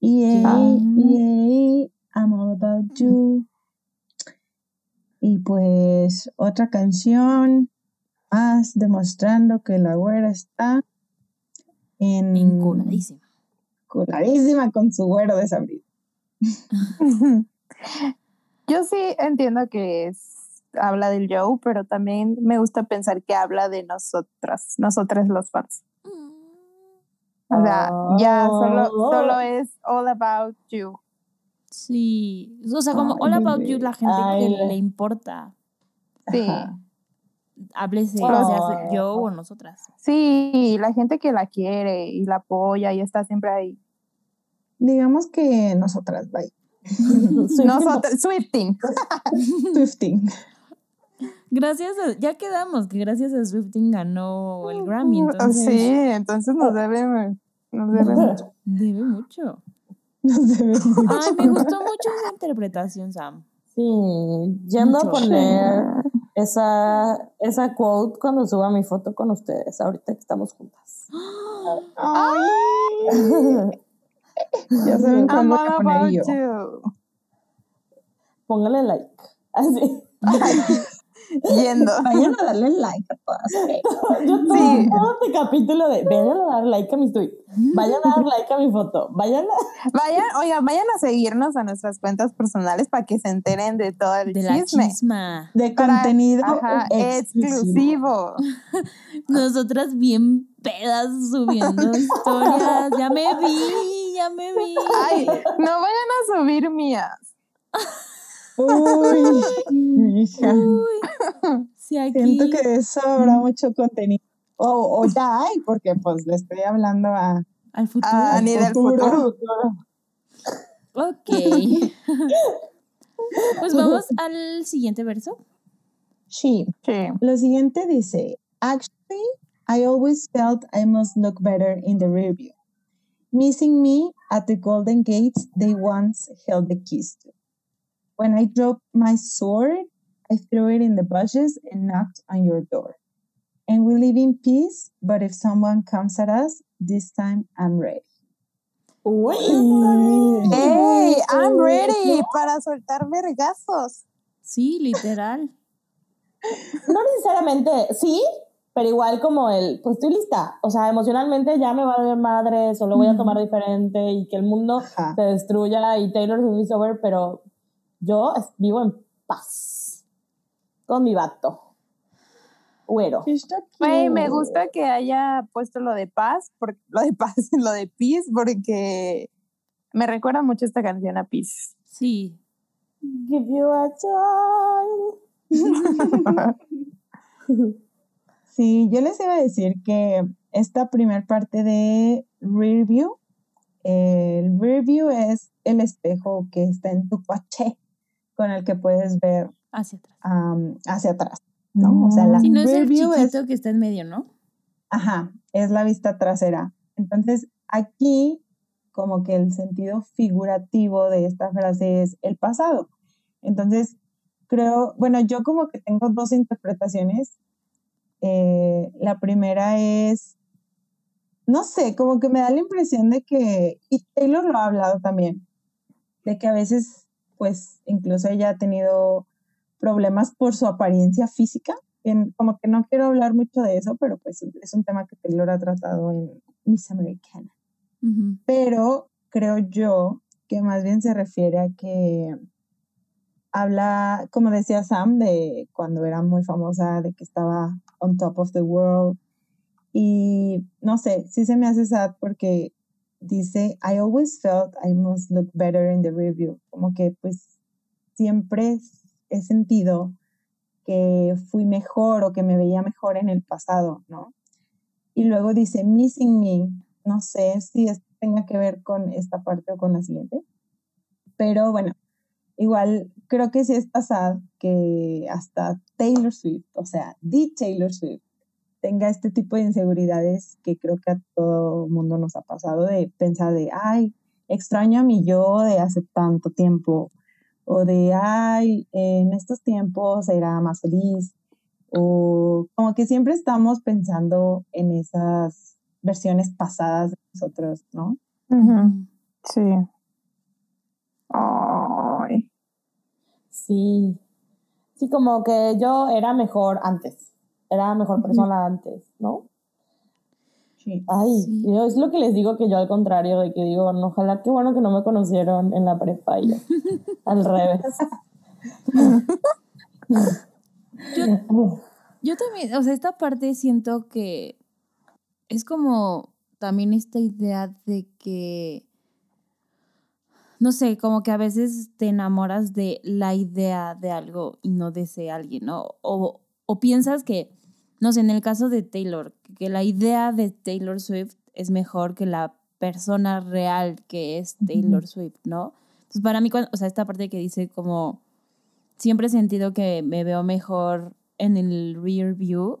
Yeah, Ah. yeah, I'm all about you. Y pues otra canción más demostrando que la güera está en Enculadísima. coladísima con su güero desabrido. Yo sí entiendo que es, habla del Joe, pero también me gusta pensar que habla de nosotras, nosotras los fans. O sea, ya solo, Oh. solo es all about you. Sí. O sea, como All About. You, la gente Ay, que le- importa. Sí. Ajá. Háblese, sea yo o nosotras. Sí, la gente que la quiere y la apoya y está siempre ahí. Digamos que nosotras, bye. Soy Nosotros, Swifting. Swifting. Gracias a, ya quedamos que gracias a Swifting ganó el Grammy, entonces Sí, entonces nos debe, nos debe mucho. debe mucho. Debemos. Ay, me gustó mucho esa interpretación, Sam. Sí, yendo Mucho. a poner esa, esa quote cuando suba mi foto con ustedes, ahorita que estamos juntas. Ay. Ya saben a poner yo. Póngale like. Así. Yendo. Vayan a darle like a todas. ¿eh? Yo todo, Sí. todo este capítulo de vayan a dar like a mis tweets, vayan a dar like a mi foto, vayan a... Vayan, oiga, vayan a seguirnos a nuestras cuentas personales para que se enteren de todo el De la chisme. chisma. De Para- contenido Ajá, exclusivo. Nosotras bien pedas subiendo historias. Ya me vi, ya ya me vi. Ay, no vayan a subir mías. Uy, hija. Uy, aquí. Siento que de eso habrá mucho contenido. O, o ya hay, porque pues le estoy hablando a, Al futuro. Ah, ni del futuro. Ok. pues vamos al siguiente verso. Sí. Sí. Lo siguiente dice, actually, I always felt I must look better in the rear view. Missing me at the golden gates they once held the keys to. When I dropped my sword, I threw it in the bushes and knocked on your door. And we live in peace, but if someone comes at us, this time I'm ready. Uy. ¡Hey! I'm ready para soltar vergazos. Sí, literal. No necesariamente, sí, pero igual como el, pues estoy lista. O sea, emocionalmente ya me va a dar madre, solo voy a tomar diferente y que el mundo Ajá. se destruya y Taylor Swift is over, pero yo vivo en paz con mi vato. Güero. Güey, me gusta que haya puesto lo de paz, por- lo de paz, lo de peace, porque me recuerda mucho esta canción a Peace. Sí. Give you a child. Sí, yo les iba a decir que esta primer parte de rear view, eh, el rear view es el espejo que está en tu coche con el que puedes ver Hacia atrás. am, hacia atrás, ¿no? O sea, la Si no es el chiquito es, que está en medio, ¿no? ajá, es la vista trasera. Entonces, aquí como que el sentido figurativo de esta frase es el pasado. Entonces, creo, bueno, yo como que tengo dos interpretaciones. Eh, la primera es, no sé, como que me da la impresión de que, y Taylor lo ha hablado también, de que a veces, pues, incluso ella ha tenido problemas por su apariencia física. En- como que no quiero hablar mucho de eso, pero pues es un tema que Taylor ha tratado en Miss Americana pero creo yo que más bien se refiere a que habla, como decía Sam, de cuando era muy famosa, de que estaba on top of the world. Y no sé, sí se me hace sad porque dice, I always felt I must look better in the review. Como que pues siempre he sentido que fui mejor o que me veía mejor en el pasado, ¿no? Y luego dice, missing me, no sé si esto tenga que ver con esta parte o con la siguiente, pero bueno, igual creo que sí está sad que hasta Taylor Swift, o sea, the Taylor Swift, tenga este tipo de inseguridades que creo que a todo mundo nos ha pasado de pensar de, ay, extraño a mi yo de hace tanto tiempo, o de, ay, en estos tiempos era más feliz, o como que siempre estamos pensando en esas versiones pasadas de nosotros, ¿no? Sí. Ay. Sí. Sí, como que yo era mejor antes. Era mejor persona antes, ¿no? Sí. Ay, Sí. yo es lo que les digo que yo al contrario, de que digo, no, ojalá qué bueno que no me conocieron en la prepa y yo. al revés. Yo también, o sea, esta parte siento que es como también esta idea de que, no sé, como que a veces te enamoras de la idea de algo y no de ese alguien, ¿no? O, o piensas que, no sé, en el caso de Taylor, que la idea de Taylor Swift es mejor que la persona real que es Taylor Swift, ¿no? Entonces, para mí, cuando- o sea, esta parte que dice como, siempre he sentido que me veo mejor en el rear view,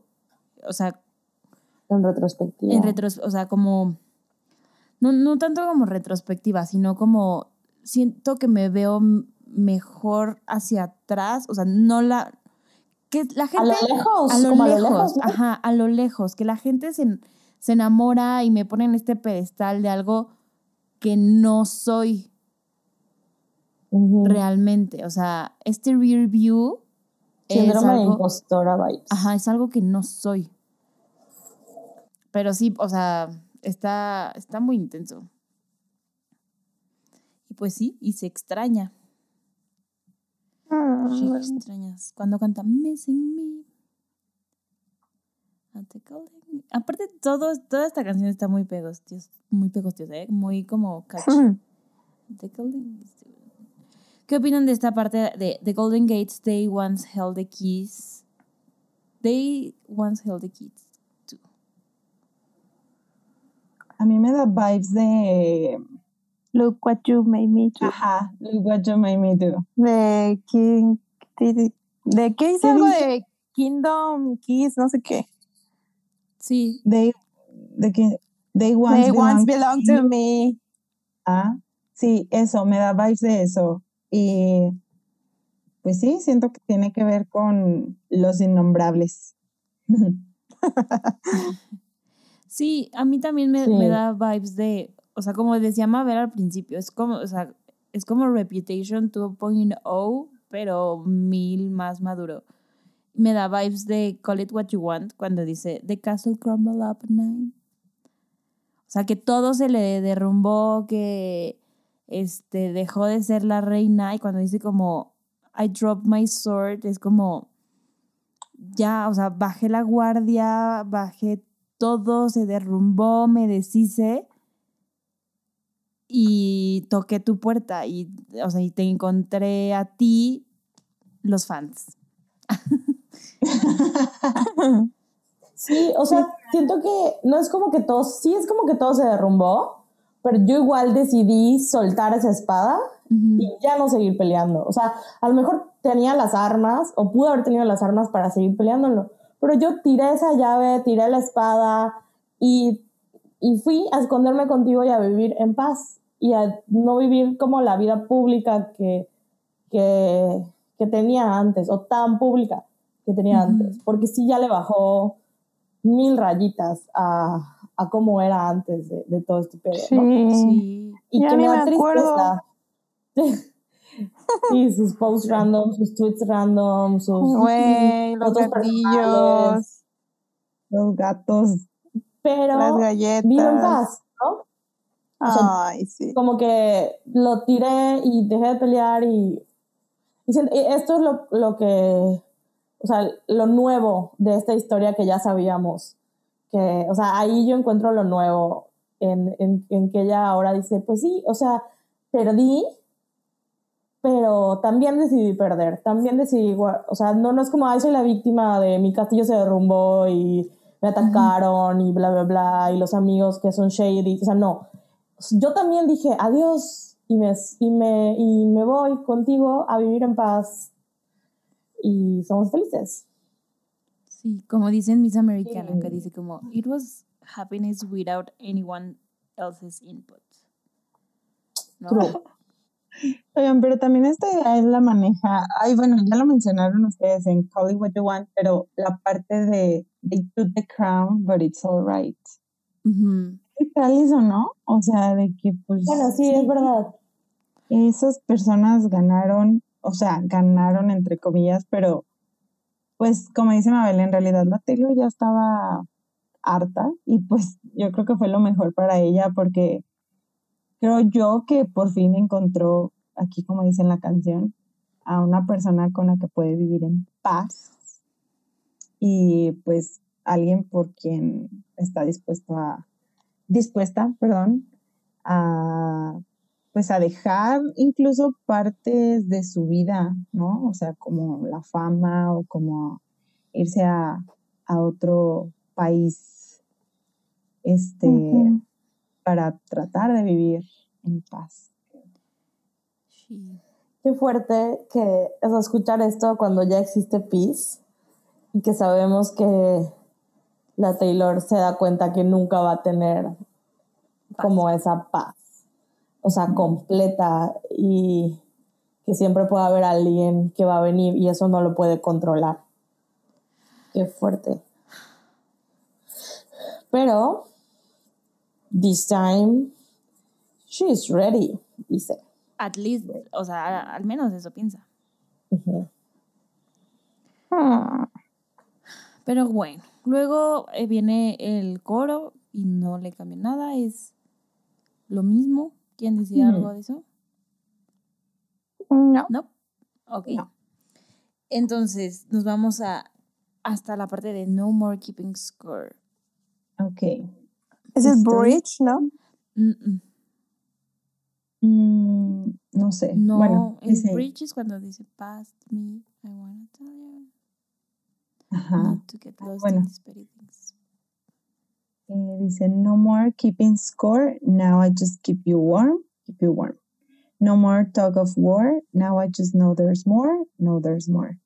o sea, En retrospectiva. en retros, o sea, como no, no tanto como retrospectiva, sino como siento que me veo mejor hacia atrás, o sea, no la que la a gente lo lejos, a lo como lejos, a lo lejos, ¿no? ajá, a lo lejos, que la gente se, se enamora y me pone en este pedestal de algo que no soy realmente, o sea, este rear view es Síndrome de algo, impostora vibes. Ajá, es algo que no soy. Pero sí, o sea, está, está muy intenso. Y pues sí, y se extraña. Sí, extrañas. Cuando canta Missing Me. Aparte, todo, toda esta canción está muy pegostiosa, muy pegostiosa, ¿eh? muy como catchy. The Golden ¿Qué opinan de esta parte de The Golden Gates? They once held the keys. They once held the keys. too. A mí me da vibes de, Look what you made me do. ajá, look what you made me do. De King. De, qué ¿Qué algo dice? de Kingdom Keys, no sé qué. Sí, They, de que, they once, They once to me. Ah, sí, eso, me da vibes de eso. Y pues sí, siento que tiene que ver con los innombrables. sí, a mí también me, Sí. me da vibes de, o sea, como decía Mabel al principio, es como, o sea, es como Reputation 2.0, pero mil más maduro. Me da vibes de Call It What You Want cuando dice The Castle Crumble Up Night. O sea, que todo se le derrumbó, que este, dejó de ser la reina y cuando dice como I dropped my sword, es como ya, o sea, bajé la guardia, bajé todo, se derrumbó, me deshice y toqué tu puerta y, o sea, y te encontré a ti, los fans. Sí, o sea, siento que no es como que todo, sí es como que todo se derrumbó, pero yo igual decidí soltar esa espada y ya no seguir peleando. O sea, a lo mejor tenía las armas o pude haber tenido las armas para seguir peleándolo, pero yo tiré esa llave, tiré la espada y, y fui a esconderme contigo y a vivir en paz y a no vivir como la vida pública que, que, que tenía antes o tan pública que tenía Ujú. antes, porque sí ya le bajó mil rayitas a, a cómo era antes de, de todo este pedo, ¿no? Sí. Sí. Y Ya que me da tristeza. Sí, sus posts random, sus tweets random, sus Güey, los gatillos. Los gatos. Pero las galletas. vivo en paz, ¿no? Ay, sí. Como que lo tiré y dejé de pelear y, y esto es lo, lo que, o sea, lo nuevo de esta historia que ya sabíamos. Que, o sea, ahí yo encuentro lo nuevo en, en, en que ella ahora dice, pues sí, o sea, perdí, pero también decidí perder, también decidí, o sea, no, no es como, ay, soy la víctima de mi castillo se derrumbó y me atacaron y bla, bla, bla, y los amigos que son shady, o sea, no. Yo también dije, adiós, y me, y me, y me voy contigo a vivir en paz y somos felices. Sí, como dicen Miss Americana, Sí. que dice como, it was happiness without anyone else's input. ¿No? True. Oigan, pero también esta idea es la maneja. Ay, bueno, ya lo mencionaron ustedes en Call It What You Want, pero la parte de They took the crown, but it's alright. Ujú. ¿Qué tal eso, no? O sea, de que pues. Bueno, sí, es verdad. esas personas ganaron, o sea, ganaron entre comillas, pero pues como dice Mabel, en realidad la Taylor ya estaba harta y pues yo creo que fue lo mejor para ella porque creo yo que por fin encontró, aquí como dice en la canción, a una persona con la que puede vivir en paz y pues alguien por quien está dispuesto a, dispuesta, perdón, a pues a dejar incluso partes de su vida, ¿no? O sea, como la fama o como irse a, a otro país, este. Para tratar de vivir en paz. Sí. Qué fuerte que o sea, escuchar esto cuando ya existe peace y que sabemos que la Taylor se da cuenta que nunca va a tener como esa paz, o sea, completa y que siempre puede haber alguien que va a venir y eso no lo puede controlar. Qué fuerte. Pero, this time, she's ready, dice. At least, o sea, al menos eso piensa. Hmm. Pero bueno, luego eh, viene el coro y no le cambia nada, es lo mismo. ¿Quién decía Ujú. algo de eso? No. No. Ok. No. Entonces, nos vamos a hasta la parte de no more keeping score. Ok. Es el bridge, ¿no? Mm, mm. No sé. No, bueno, el dice, bridge es cuando dice past me, I wanna tell you ajá. not to get lost bueno. in these petty things. Eh, dice, no more keeping score, now I just keep you warm, keep you warm. No more tug of war, now I just know there's more, know there's more.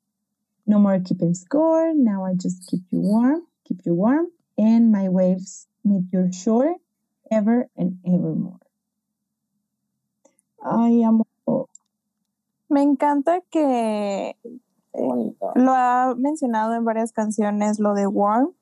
No more keeping score, now I just keep you warm, keep you warm. And my waves meet your shore, ever and evermore. Ay. Me encanta que bonito. lo ha mencionado en varias canciones, lo de Warm.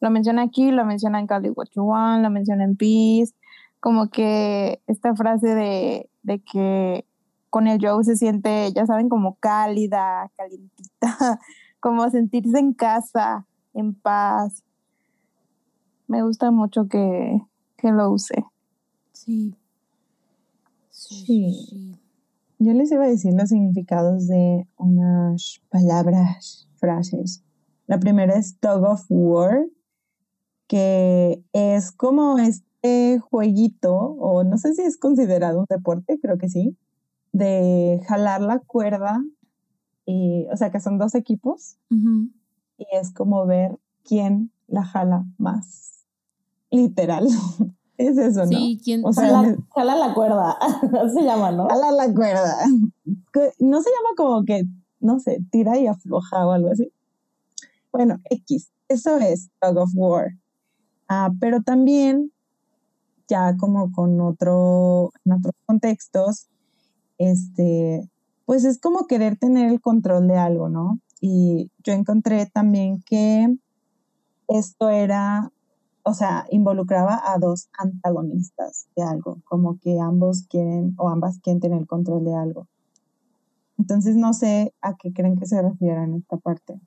Lo menciona aquí, lo menciona en Cali What You Want, lo menciona en Peace. Como que esta frase de, de que con el Joe se siente, ya saben, como cálida, calientita, como sentirse en casa, en paz. Me gusta mucho que, que lo use. Sí. Sí, Sí. sí, sí. Yo les iba a decir los significados de unas palabras, frases. La primera es tug of war, que es como este jueguito, o no sé si es considerado un deporte, creo que sí, de jalar la cuerda, y, o sea que son dos equipos, y es como ver quién la jala más. Literal. es eso, ¿no? Sí, ¿quién? O sea, Jala, jala la cuerda. Se llama, ¿no? Jala la cuerda. No se llama como que, no sé, tira y afloja o algo así. Bueno, X, eso es Tug of War. Ah, pero también, ya como con otro, en otros contextos, este, pues es como querer tener el control de algo, ¿no? Y yo encontré también que esto era, o sea, involucraba a dos antagonistas de algo, como que ambos quieren o ambas quieren tener el control de algo. Entonces no sé a qué creen que se refiere en esta parte.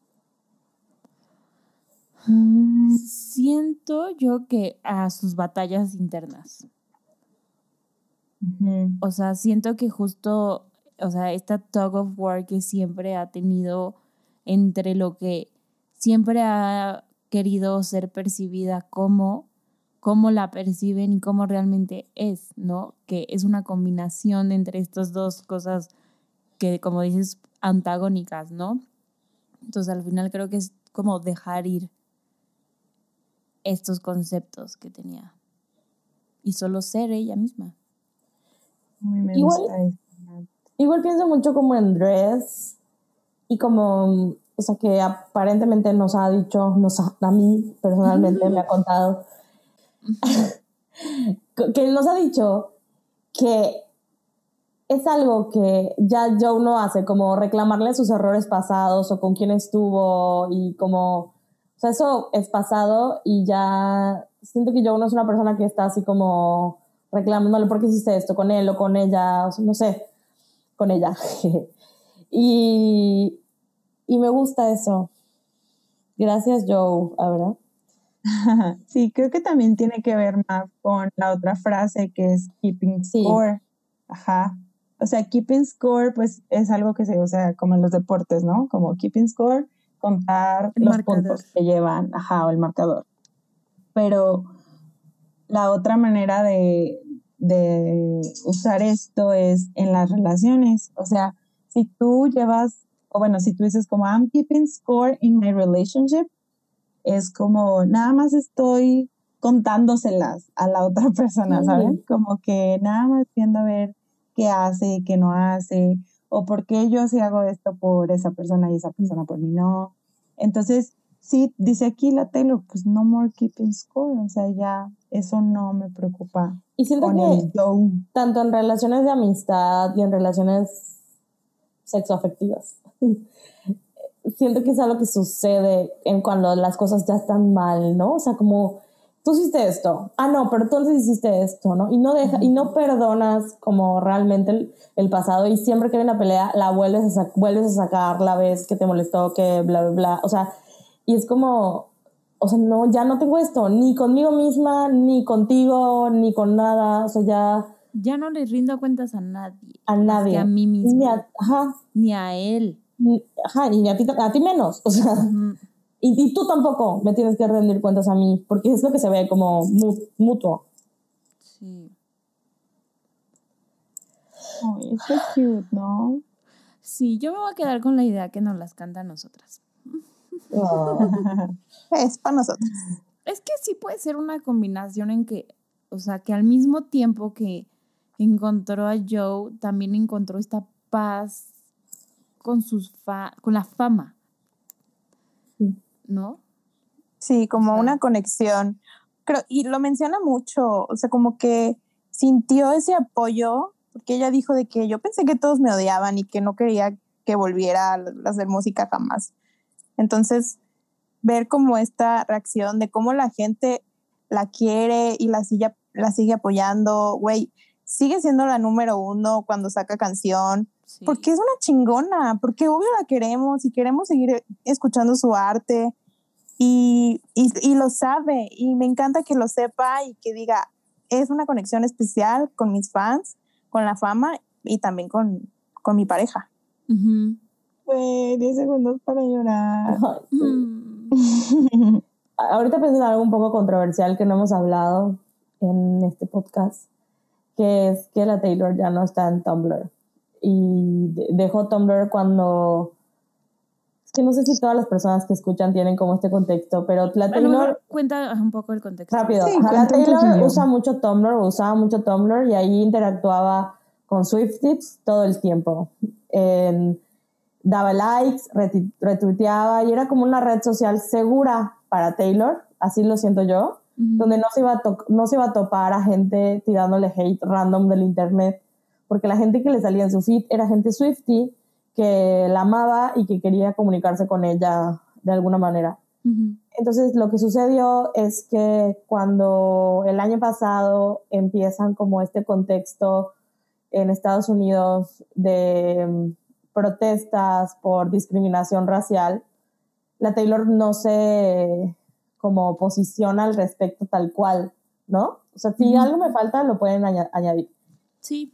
Mm, Siento yo que a sus batallas internas. O sea, siento que justo, o sea, esta tug of war que siempre ha tenido entre lo que siempre ha querido ser percibida como, cómo la perciben y cómo realmente es, ¿no? Que es una combinación entre estas dos cosas que, como dices, antagónicas, ¿no? Entonces, al final creo que es como dejar ir estos conceptos que tenía y solo ser ella misma. uy, me Igual- gusta. Igual pienso mucho como en Dress y como, o sea, que aparentemente nos ha dicho, nos ha- a mí personalmente me ha contado, que nos ha dicho que es algo que ya Joe no hace, como reclamarle sus errores pasados o con quién estuvo y como, o sea, eso es pasado y ya siento que Joe no es una persona que está así como reclamándole por qué hiciste esto con él o con ella, o sea, no sé, con ella. y, y me gusta eso. Gracias, Joe, a ver. Sí, creo que también tiene que ver más con la otra frase que es keeping Sí. score. Ajá. O sea, keeping score, pues es algo que se usa como en los deportes, ¿no? Como keeping score, contar El los marcador. puntos que llevan, ajá, o el marcador. Pero la otra manera de, de usar esto es en las relaciones. O sea, si tú llevas, o bueno, si tú dices como I'm keeping score in my relationship, es como nada más estoy contándoselas a la otra persona, Sí. ¿saben? Como que nada más viendo a ver qué hace, qué no hace, o por qué yo sí hago esto por esa persona y esa persona por mí no. Entonces, sí, dice aquí la Taylor, pues no more keeping score, o sea, ya eso no me preocupa Y siento con que el tanto en relaciones de amistad y en relaciones sexoafectivas, siento que es algo que sucede en cuando las cosas ya están mal, ¿no? O sea, como tú hiciste esto, ah, no, pero entonces hiciste esto, ¿no? Y no, deja, y no perdonas como realmente el, el pasado y siempre que hay una pelea la vuelves a, vuelves a sacar la vez que te molestó, que bla, bla, bla. O sea, y es como, o sea, no, ya no tengo esto, ni conmigo misma, ni contigo, ni con nada, o sea, ya Ya no le rindo cuentas a nadie. a nadie. que a mí misma. Ni a, ajá, Ni a él. Ni- ajá, y a ti, a ti menos. O sea. Y, y tú tampoco me tienes que rendir cuentas a mí, porque es lo que se ve como mu- mutuo. Sí. Ay, eso es cute, ¿no? Sí, yo me voy a quedar con la idea que nos las canta a nosotras. Ah. Es para nosotros. Es que sí puede ser una combinación en que, o sea, que al mismo tiempo que encontró a Joe, también encontró esta paz con sus fa con la fama. Sí. ¿No? Sí, como O sea- una conexión. Creo, y lo menciona mucho, o sea, como que sintió ese apoyo, porque ella dijo de que yo pensé que todos me odiaban y que no quería que volviera a hacer música jamás. Entonces, ver como esta reacción de cómo la gente la quiere y la sigue, la sigue apoyando, güey, sigue siendo la número uno cuando saca canción, Sí. porque es una chingona, porque obvio la queremos y queremos seguir escuchando su arte y, y, y lo sabe y me encanta que lo sepa y que diga, es una conexión especial con mis fans, con la fama y también con, con mi pareja. Ujú. Güey, 10 segundos para llorar. Sí. Mm. Ahorita pensé en algo un poco controversial que no hemos hablado en este podcast, que es que la Taylor ya no está en Tumblr. Y de- dejó Tumblr cuando... Es que no sé si todas las personas que escuchan tienen como este contexto, pero la Taylor... mejor cuenta un poco el contexto. Rápido. Sí, la Taylor usa mucho Tumblr, usaba mucho Tumblr y ahí interactuaba con Swifties todo el tiempo. En- daba likes, retuiteaba y era como una red social segura para Taylor, así lo siento yo, donde no se, iba a no se iba a topar a gente tirándole hate random del internet, porque la gente que le salía en su feed era gente Swiftie que la amaba y que quería comunicarse con ella de alguna manera. Ujú. Entonces, lo que sucedió es que cuando el año pasado empiezan como este contexto en Estados Unidos de mm, protestas por discriminación racial, la Taylor no se como posiciona al respecto tal cual, ¿no? O sea, si Ujú. algo me falta, lo pueden aña- añadir Sí.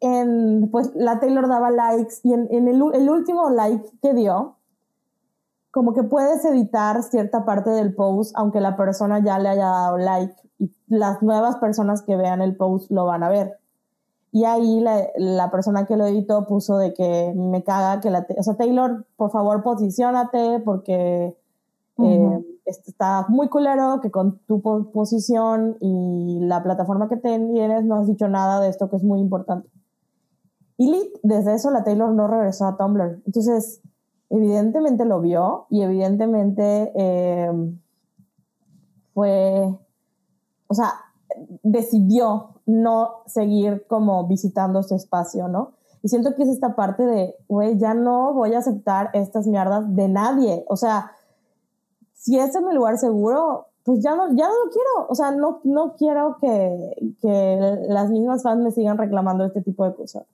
En, pues la Taylor daba likes y en, en el, último like que dio, como que puedes editar cierta parte del post aunque la persona ya le haya dado like y las nuevas personas que vean el post lo van a ver. Y ahí la, la persona que lo editó puso de que me caga que la... O sea, Taylor, por favor, posiciónate porque eh, Ujú. est- está muy culero que con tu po- posición y la plataforma que tienes no has dicho nada de esto que es muy importante. Y desde eso la Taylor no regresó a Tumblr. Entonces, evidentemente lo vio y evidentemente eh, fue, o sea, decidió no seguir como visitando este espacio, ¿no? Y siento que es esta parte de, güey, ya no voy a aceptar estas mierdas de nadie. O sea, si es mi lugar seguro, pues ya no, ya no lo quiero. O sea, no, no quiero que, que las mismas fans me sigan reclamando este tipo de cosas.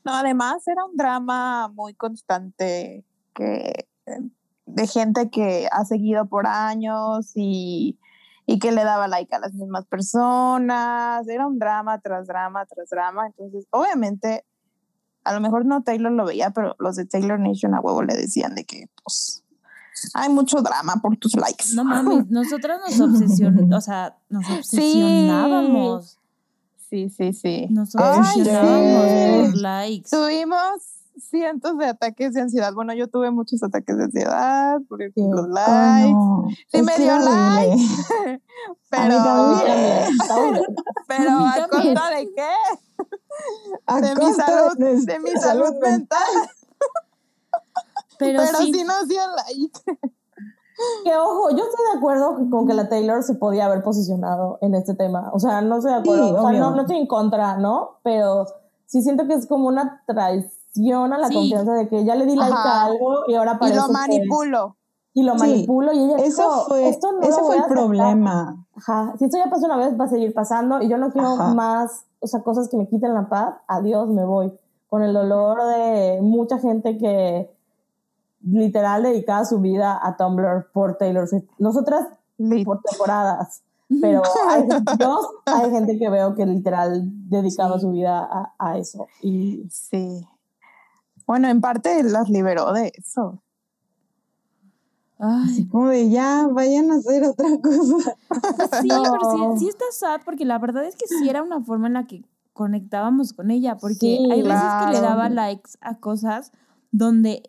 No, además era un drama muy constante que, de gente que ha seguido por años y, y que le daba like a las mismas personas. Era un drama tras drama tras drama. Entonces, obviamente, a lo mejor no Taylor lo veía, pero los de Taylor Nation a huevo le decían de que, pues, hay mucho drama por tus likes. No mames, nosotras nos obsesionamos, o sea, nos obsesionábamos. Sí, sí, sí. Nos Ay, obsesionábamos sí. por likes. Tuvimos cientos de ataques de ansiedad. Bueno, yo tuve muchos ataques de ansiedad por Sí. los likes, no. Sí Es me dio horrible. pero, pero A costa de qué? A De mi salud, de mi salud mental. Pero, Pero sí, sí nos dio like. Que ojo, yo estoy de acuerdo con que la Taylor se podía haber posicionado en este tema. O sea, no estoy de acuerdo. Sí, o sea, no, no estoy en contra, ¿no? Pero sí siento que es como una traición a la Sí. confianza de que ya le di like Ajá. a algo y ahora Y parece lo que- manipulo. y lo Sí, manipulo y ella Eso dijo, fue, esto no ese lo fue el aceptar". problema. Ajá, si esto ya pasó una vez, va a seguir pasando y yo no quiero Ajá. más, o sea, cosas que me quiten la paz. Adiós, me voy. Con el dolor de mucha gente que literal dedicaba su vida a Tumblr por Taylor Swift. Nosotras Lit. por temporadas, pero hay, yo, hay gente que veo que literal dedicaba Sí. su vida a, a eso. Y Sí. Bueno, en parte las liberó de eso. Así como de ya, vayan a hacer otra cosa. Sí, pero sí, sí está sad porque la verdad es que sí era una forma en la que conectábamos con ella, porque Sí, hay veces que le daba likes a cosas donde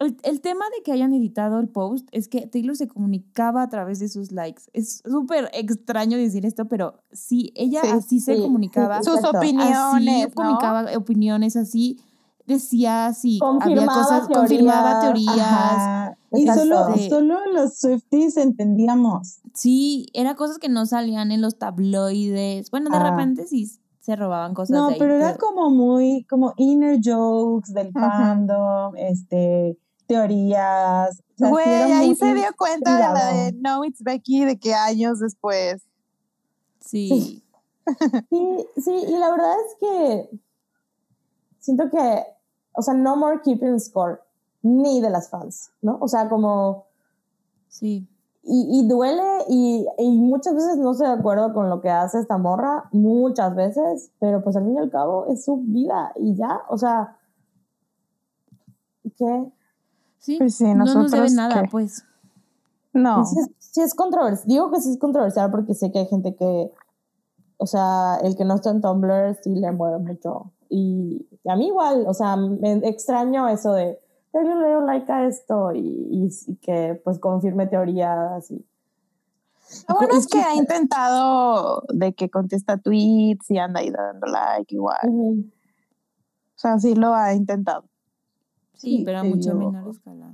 el, el tema de que hayan editado el post es que Taylor se comunicaba a través de sus likes. Es súper extraño decir esto, pero sí, ella Sí, así se comunicaba. sí, Sus Exacto. opiniones, así ¿no? comunicaba opiniones, así decía si había cosas, confirmaba teorías. Ajá. Y solo, solo los Swifties entendíamos. Sí, era cosas que no salían en los tabloides. Bueno, de Ah. repente sí se robaban cosas No, de ahí, pero era como muy, como inner jokes del Ajá. fandom, este, teorías. o sea, sí Güey, ahí se dio cuenta de la de No It's Becky de que años después. Sí. Sí, sí, y la verdad es que siento que, o sea, no more keeping score, ni de las fans, ¿no? O sea, como, Sí. y, y duele, y, y muchas veces no estoy de acuerdo con lo que hace esta morra, muchas veces, pero pues al fin y al cabo es su vida, y ya, o sea, ¿qué? Sí. Pues sí, no nos debe nada, ¿qué? pues. No. Sí es, sí es controversial, digo que sí es controversial porque sé que hay gente que, o sea, el que no está en Tumblr sí le mueve mucho. Y a mí igual, o sea, me extraño eso de, yo le doy like a esto y, y, y que pues confirme teorías y... Lo bueno es que ha intentado de que contesta tweets y anda ahí dando like igual. O sea, sí lo ha intentado. Sí, Sí, pero a mucho digo. menor escala.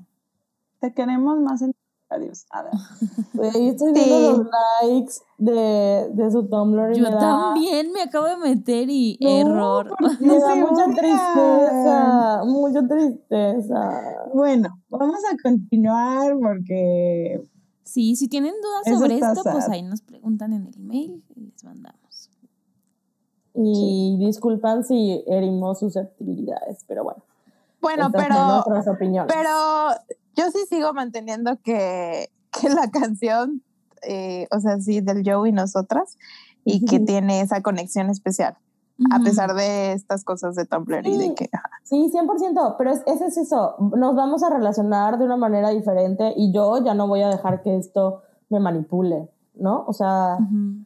Te queremos más en Adiós. A ver. Güey, estoy viendo Sí. los likes de, de su Tumblr y Yo me da, también me acabo de meter y No, error. ¿por qué me da mucha tristeza, mucha tristeza. Bueno, vamos a continuar porque Sí, si tienen dudas sobre esto, pues ahí nos preguntan en el email y les mandamos. Y disculpan si herimos susceptibilidades, pero bueno. Bueno, estas pero, nuestras opiniones. pero yo sí sigo manteniendo que, que la canción, eh, o sea, sí, del Joe y nosotras, y que Ujú. tiene esa conexión especial, a Ujú. pesar de estas cosas de Tumblr y de Sí. que... Sí, 100%, pero es, ese es eso, nos vamos a relacionar de una manera diferente y yo ya no voy a dejar que esto me manipule, ¿no? O sea, Ujú.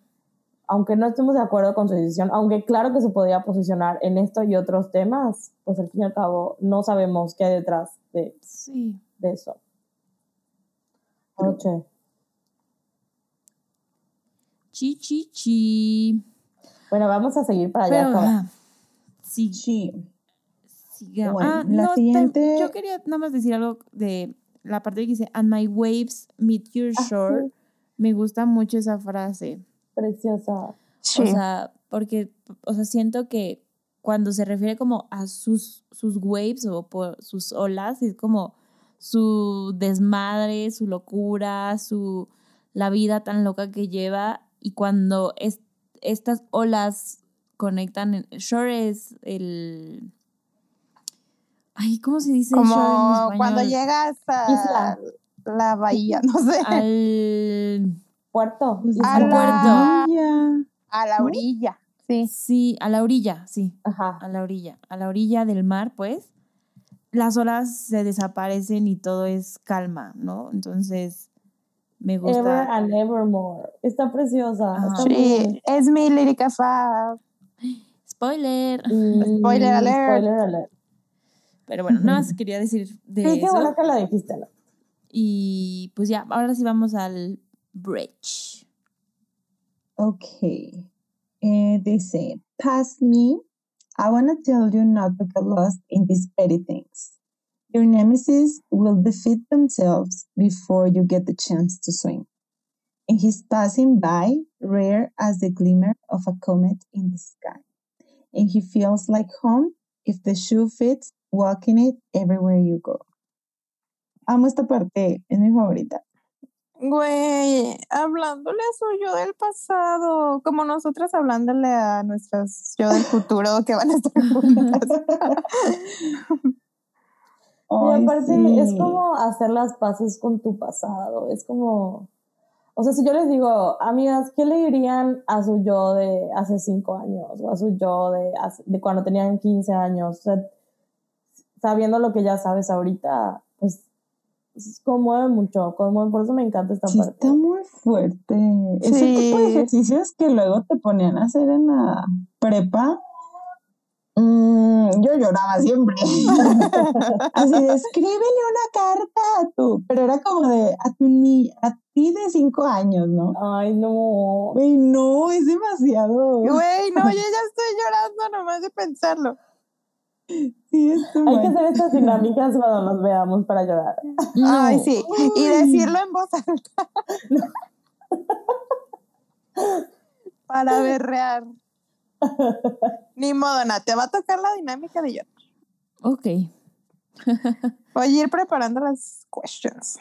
Aunque no estemos de acuerdo con su decisión, aunque claro que se podía posicionar en esto y otros temas, pues al fin y al cabo no sabemos qué hay detrás de, Sí. de eso. Oche. Chi, chi, chi. Bueno, vamos a seguir para allá. Pero, sí, sí. siga- Bueno, ah, la no, te- siguiente- yo quería nada más decir algo de la parte que dice, and my waves meet your Ah, shore. sí. Me gusta mucho esa frase. Preciosa. Sí. O sea, porque, o sea, siento que cuando se refiere como a sus, sus waves o por sus olas, es como su desmadre, su locura, su la vida tan loca que lleva. Y cuando es, estas olas conectan, en, shore es el... Ay, ¿cómo se dice shore en Como español? cuando llegas a Isla. la bahía, no sé, Al... Puerto. Pues. A la- maravilla. a la orilla. Sí. Sí, a la orilla, sí. Ajá. a la orilla, a la orilla del mar, pues, las olas se desaparecen y todo es calma, ¿no? Entonces, me Ever gusta. and Evermore. Está preciosa. Está Sí, es mi lírica fab. Spoiler. Spoiler alert. Spoiler alert. Pero bueno, nada más quería decir de Sí, qué eso. bueno que lo dijiste, ¿no? Y pues ya, ahora sí vamos al bridge. Okay. Eh, they say. Pass me, I want to tell you not to get lost in these petty things. Your nemesis will defeat themselves before you get the chance to swing. And he's passing by, rare as the glimmer of a comet in the sky. And he feels like home if the shoe fits, walking it everywhere you go. Amo esta parte, es mi favorita. Güey, hablándole a su yo del pasado, como nosotras hablándole a nuestras yo del futuro que van a estar juntas. Y Ay, aparte es como hacer las paces con tu pasado, es como, o sea, si yo les digo, amigas, ¿qué le dirían a su yo de hace cinco años o a su yo de, hace- de cuando tenían 15 años? O sea, sabiendo lo que ya sabes ahorita, pues conmueve mucho, conmueve, por eso me encanta esta Sí, parte. está muy fuerte. Ese tipo de ejercicios que luego te ponían a hacer en la prepa, mm, yo lloraba siempre. Así de, escríbele una carta a tu, pero era como de, a tu ni, a ti de cinco años, ¿no? Ay, no. Güey, no, es demasiado. Güey, no, yo ya estoy llorando nomás de pensarlo. Sí, Hay que hacer estas dinámicas cuando nos veamos para llorar. Ay, sí. Y decirlo en voz alta. Para berrear. Ni modo, Nat, te va a tocar la dinámica de llorar. Ok. Voy a ir preparando las questions.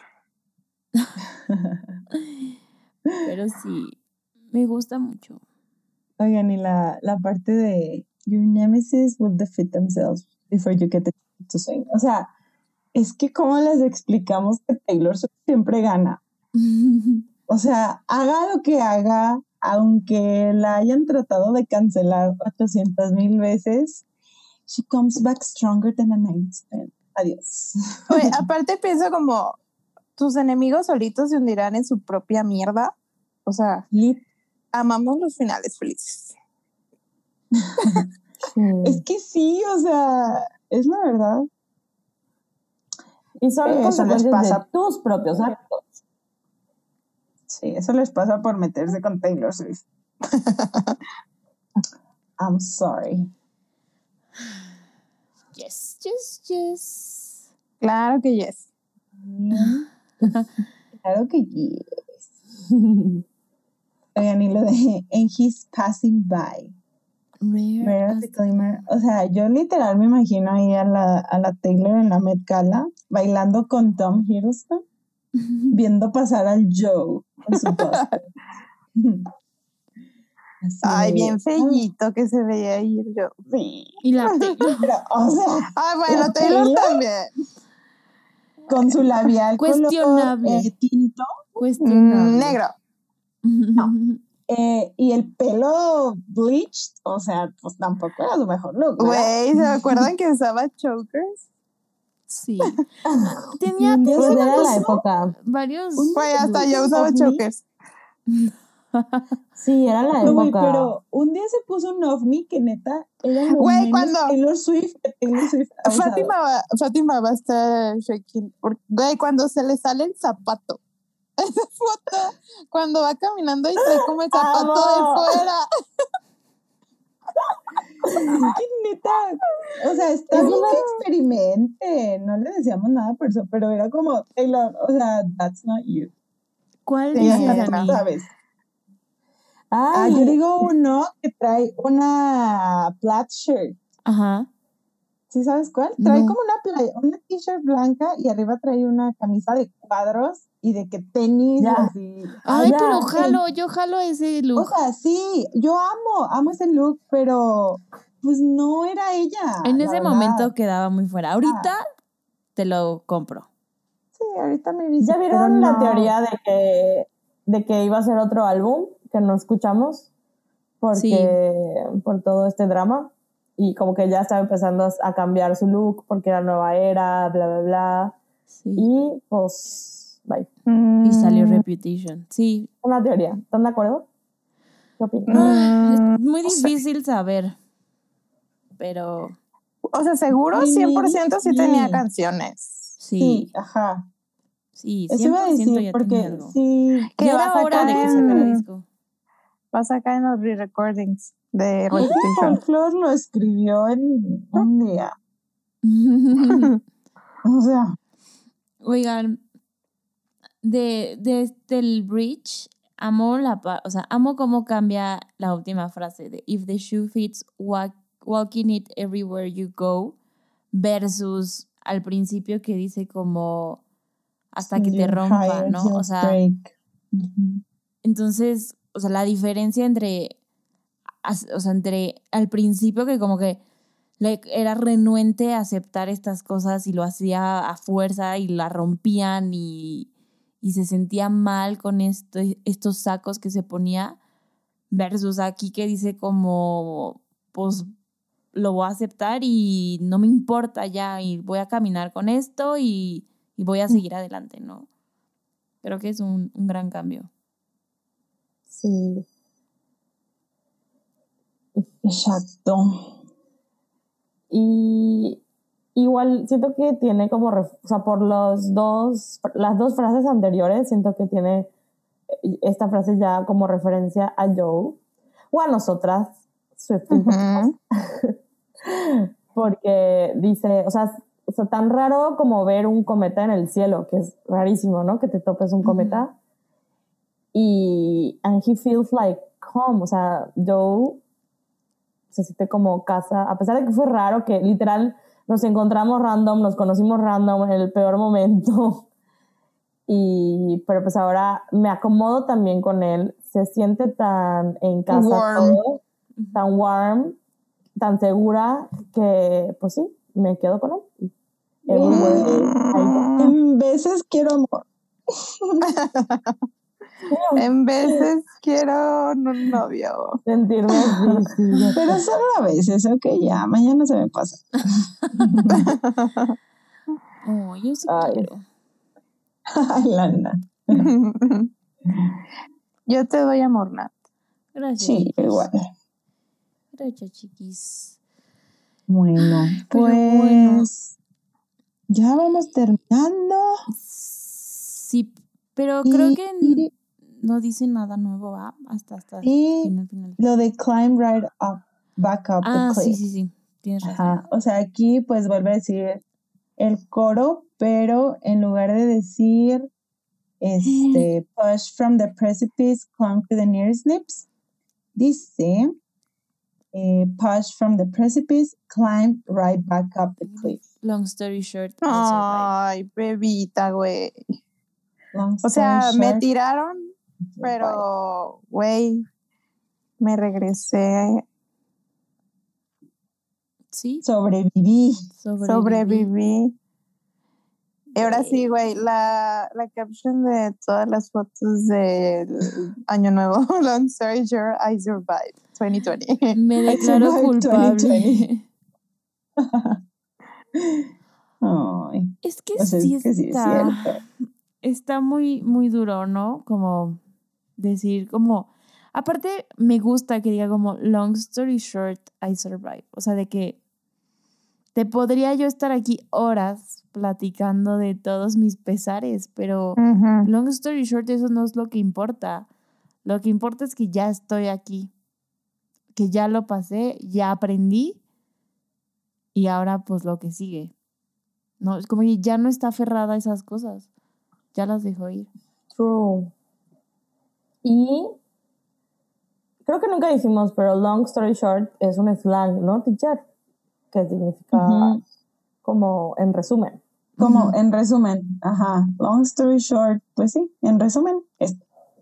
Pero sí, me gusta mucho. Oigan, y la, la parte de Your nemesis will defeat themselves before you get to swing. O sea, es que cómo les explicamos que Taylor Swift siempre gana. O sea, haga lo que haga, aunque la hayan tratado de cancelar 800 mil veces, she comes back stronger than a nightstand. Adiós. Oye, aparte pienso como tus enemigos solitos se hundirán en su propia mierda. O sea, Lit- amamos los finales felices. Es que sí, o sea, es la verdad. Y son Eso les pasa. de tus propios actos. Sí, eso les pasa por meterse con Taylor Swift. I'm sorry. yes, yes, yes. Claro que yes. Claro que yes. Oigan, y lo de And he's passing by. Rare Rare as- disclaimer. O sea, yo literal me imagino ahí a la, a la Taylor en la Met Gala bailando con Tom Hiddleston, viendo pasar al Joe por su. Así Ay, bien ah, fellito que se veía ir yo. sí. Y la Taylor. Pero, o sea, Ay, bueno, ¿La Taylor Taylor? también. con su labial color, Cuestionable. eh, tinto Cuestionable. Mm, negro. Eh, y el pelo bleached, o sea, pues tampoco era su mejor look. Güey, ¿se acuerdan que usaba chokers? Sí. Tenía, un día Pues se era la puso- época. varios. Güey, hasta yo ¿Un usaba chokers. Sí, era la No, güey, época. pero un día se puso un ovni que neta era lo Güey, menos cuando- Taylor Swift Taylor Swift. Fátima va, Fátima va a estar shaking. Güey, cuando se le sale el zapato. Esa foto, cuando va caminando y trae como el zapato Amo. de fuera. Es neta, o sea, está Es bien que experimente, no le decíamos nada por eso, pero era como, Taylor, o sea, that's not you. ¿Cuál Sí, Dani? sabes. Ah, yo digo uno que trae una plaid shirt. Ajá. ¿Sí sabes cuál? Trae No. como una playa, una t-shirt blanca y arriba trae una camisa de cuadros y de que tenis Ya. así. Ay, ya, pero ok. jalo, yo jalo ese O look. sea, sí, yo amo, amo ese look, pero pues no era ella. en ese verdad. momento quedaba muy fuera. Ahorita te lo compro. Sí, ahorita me viste. ¿Ya vieron la teoría de que, de que iba a ser otro álbum que no escuchamos? Porque, por todo este drama. Y como que ya estaba empezando a cambiar su look porque era nueva era, bla, bla, bla. Sí. Y pues, Y salió Mm, Reputation. Sí. Una teoría. ¿Están de acuerdo? ¿Qué opinan? Ah, mm, es muy no sé. difícil saber. Pero O sea, seguro Ay, 100% sí sí. tenía canciones. Sí, sí, ajá. sí, 100% Eso iba a decir, ya tenía porque algo. sí, Que Ya va a era hora de que sacar sacara en- disco. Va a sacar en los re-recordings de Ese Repetition. folklore lo escribió en un día. O sea, Oigan, de, de este el bridge, amo la pa- o sea, amo cómo cambia la última frase de if the shoe fits, walk, walking it everywhere you go, versus al principio que dice como hasta que te rompa, ¿no? O sea, entonces, o sea, la diferencia entre, o sea, entre al principio que como que le- era renuente a aceptar estas cosas y lo hacía a fuerza y la rompían y, y se sentía mal con esto, estos sacos que se ponía, versus aquí que dice como, pues lo voy a aceptar y no me importa ya y voy a caminar con esto y, y voy a seguir adelante, ¿no? Creo que es un, un gran cambio. Sí. Exacto. Y igual siento que tiene como, o sea, por los dos, las dos frases anteriores, siento que tiene eh, esta frase ya como referencia a Joe o a nosotras, Swifties, Ujú. porque dice, o sea, o sea, tan raro como ver un cometa en el cielo, que es rarísimo, ¿no? Que te topes un cometa. Y, and he feels like home, o sea, Joe se siente como casa, a pesar de que fue raro, que literal nos encontramos random, nos conocimos random en el peor momento. Y, pero pues ahora me acomodo también con él, se siente tan en casa Warm. todo, tan warm, tan segura, que pues sí, me quedo con él. En veces quiero amor. En veces quiero un novio. sentirme así, sí. Pero solo a veces, ok, ya, mañana se me pasa. Oh, yo sí Ay. quiero. Ay, Lana. Yo te doy amor, Nat. Gracias. Sí, chiquis. igual. Gracias, chiquis. Bueno, pues bueno. ya vamos terminando. Sí, pero creo Y- que no dice nada nuevo, ¿va? Hasta, hasta Y final, final. lo de climb right up, back up Ah, the sí, cliff. sí, sí. Tienes razón. Ajá, o sea, aquí pues vuelve a decir el coro, pero en lugar de decir este push from the precipice, climb to the nearest lips, dice eh, push from the precipice, climb right back up the cliff. Long story short, Ay, bebita, güey. Long O sea, me tiraron. Pero, güey, me regresé. Sí, sobreviví. sobreviví. sobreviví. Y ahora sí, güey, la, la caption de todas las fotos del Año Nuevo, long story short, I survived 2020. Me declaro culpable. 2020. Ay, Es que pues es sí que sí es está, está muy, muy duro, ¿no? Como decir, como, aparte me gusta que diga como, long story short, I survived. O sea, de que te podría yo estar aquí horas platicando de todos mis pesares, pero long story short, eso no es lo que importa. Lo que importa es que ya estoy aquí, que ya lo pasé, ya aprendí y ahora pues lo que sigue. No, es como que ya no está aferrada a esas cosas. Ya las dejó ir. True. Y creo que nunca dijimos, pero long story short es un slang, ¿no, teacher? Que significa como en resumen. Como en resumen, ajá, long story short, pues sí, en resumen, es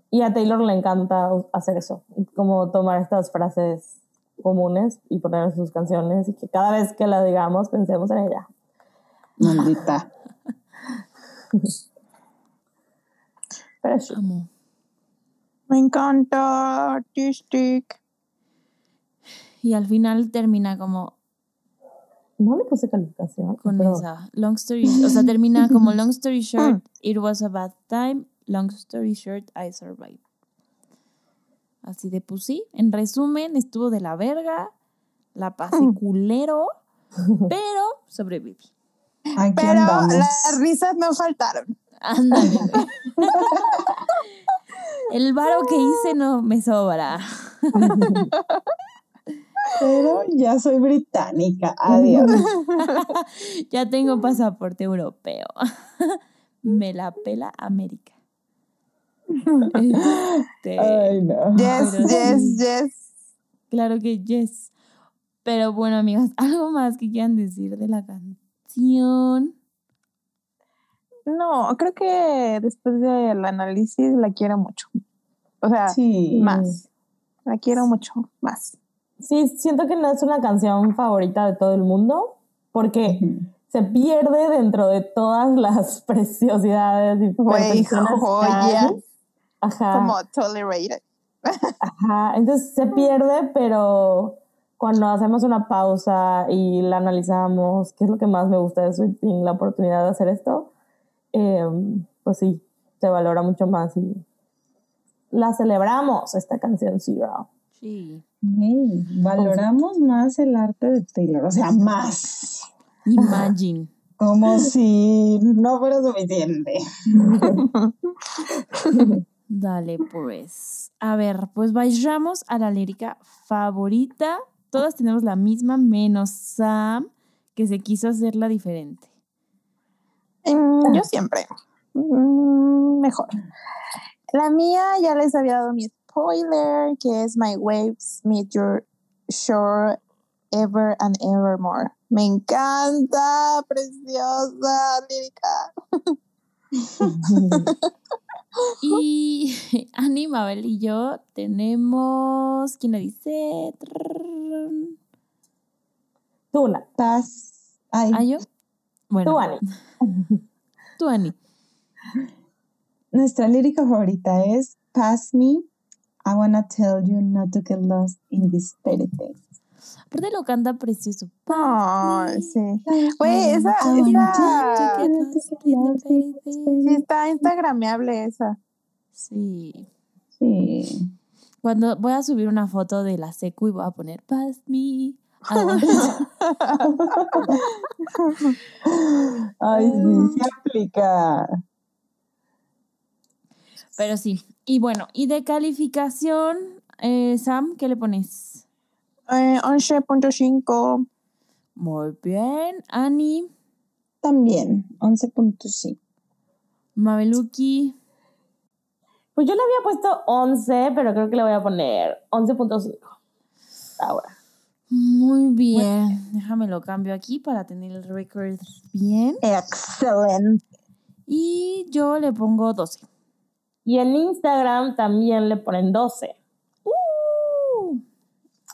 Y a Taylor le encanta hacer eso, como tomar estas frases comunes y poner en sus canciones y que cada vez que la digamos pensemos en ella. maldita. Pero sí. Amo. Me encanta artistic. Y al final termina como No le puse calificación. con pero esa long story, o sea, termina como long story short, it was a bad time, long story short, I survived. Así de pues sí, en resumen, estuvo de la verga, la pasé culero, pero sobreviví. Aquí Pero andamos. las risas no faltaron. Ándale. El varo que hice no me sobra. Pero ya soy británica, adiós. Ya tengo pasaporte europeo. Me la pela América. Este, Ay, no. Yes, yes, sí. yes. Claro que yes. Pero bueno, amigas, algo más que quieran decir de la canción. No, creo que después del análisis la quiero mucho. O sea, más. La quiero mucho más. Sí, siento que no es una canción favorita de todo el mundo porque se pierde dentro de todas las preciosidades y Wey, joyas. Ajá. Como tolerated. Ajá, entonces se pierde, pero cuando hacemos una pausa y la analizamos, ¿qué es lo que más me gusta de Sweeping, la oportunidad de hacer esto, em, pues sí, se valora mucho más y la celebramos, esta canción Zero. Sí. Valoramos más el arte de Taylor, o sea, más. Imagine. Como si no fuera suficiente. Dale, pues. A ver, pues vayamos a la lírica favorita. Todas tenemos la misma, menos Sam, que se quiso hacerla diferente. Em, yo siempre. Mm, mejor. La mía ya les había dado mi spoiler, que es My Waves Meet Your Shore Ever and Evermore. Me encanta, preciosa lírica. y Animabel y yo tenemos, ¿quién le dice? Tuna. ¿Estás ahí? ¿Ah, yo? Bueno. Tú, Ani. Tú, Ani. Nuestra lírica favorita es Pass Me. I wanna tell you not to get lost in this fairy tale. Aparte lo canta precioso. Ay, sí. Güey, esa, esa, tell you not to get lost in this fairy sí está instagrameable esa. Sí. Sí. Cuando voy a subir una foto de la secu y voy a poner Past me. Ay, sí, se aplica. Pero sí. Y bueno, y de calificación, eh, Sam, ¿qué le pones? Eh, 11.5. Muy bien. Ani, También, 11.5. Mabeluki. Pues yo le había puesto 11, pero creo que le voy a poner 11.5. Ahora. Muy bien. Déjame lo cambio aquí para tener el record bien. Excelente. Y yo le pongo 12. Y en Instagram también le ponen 12. ¡Uh!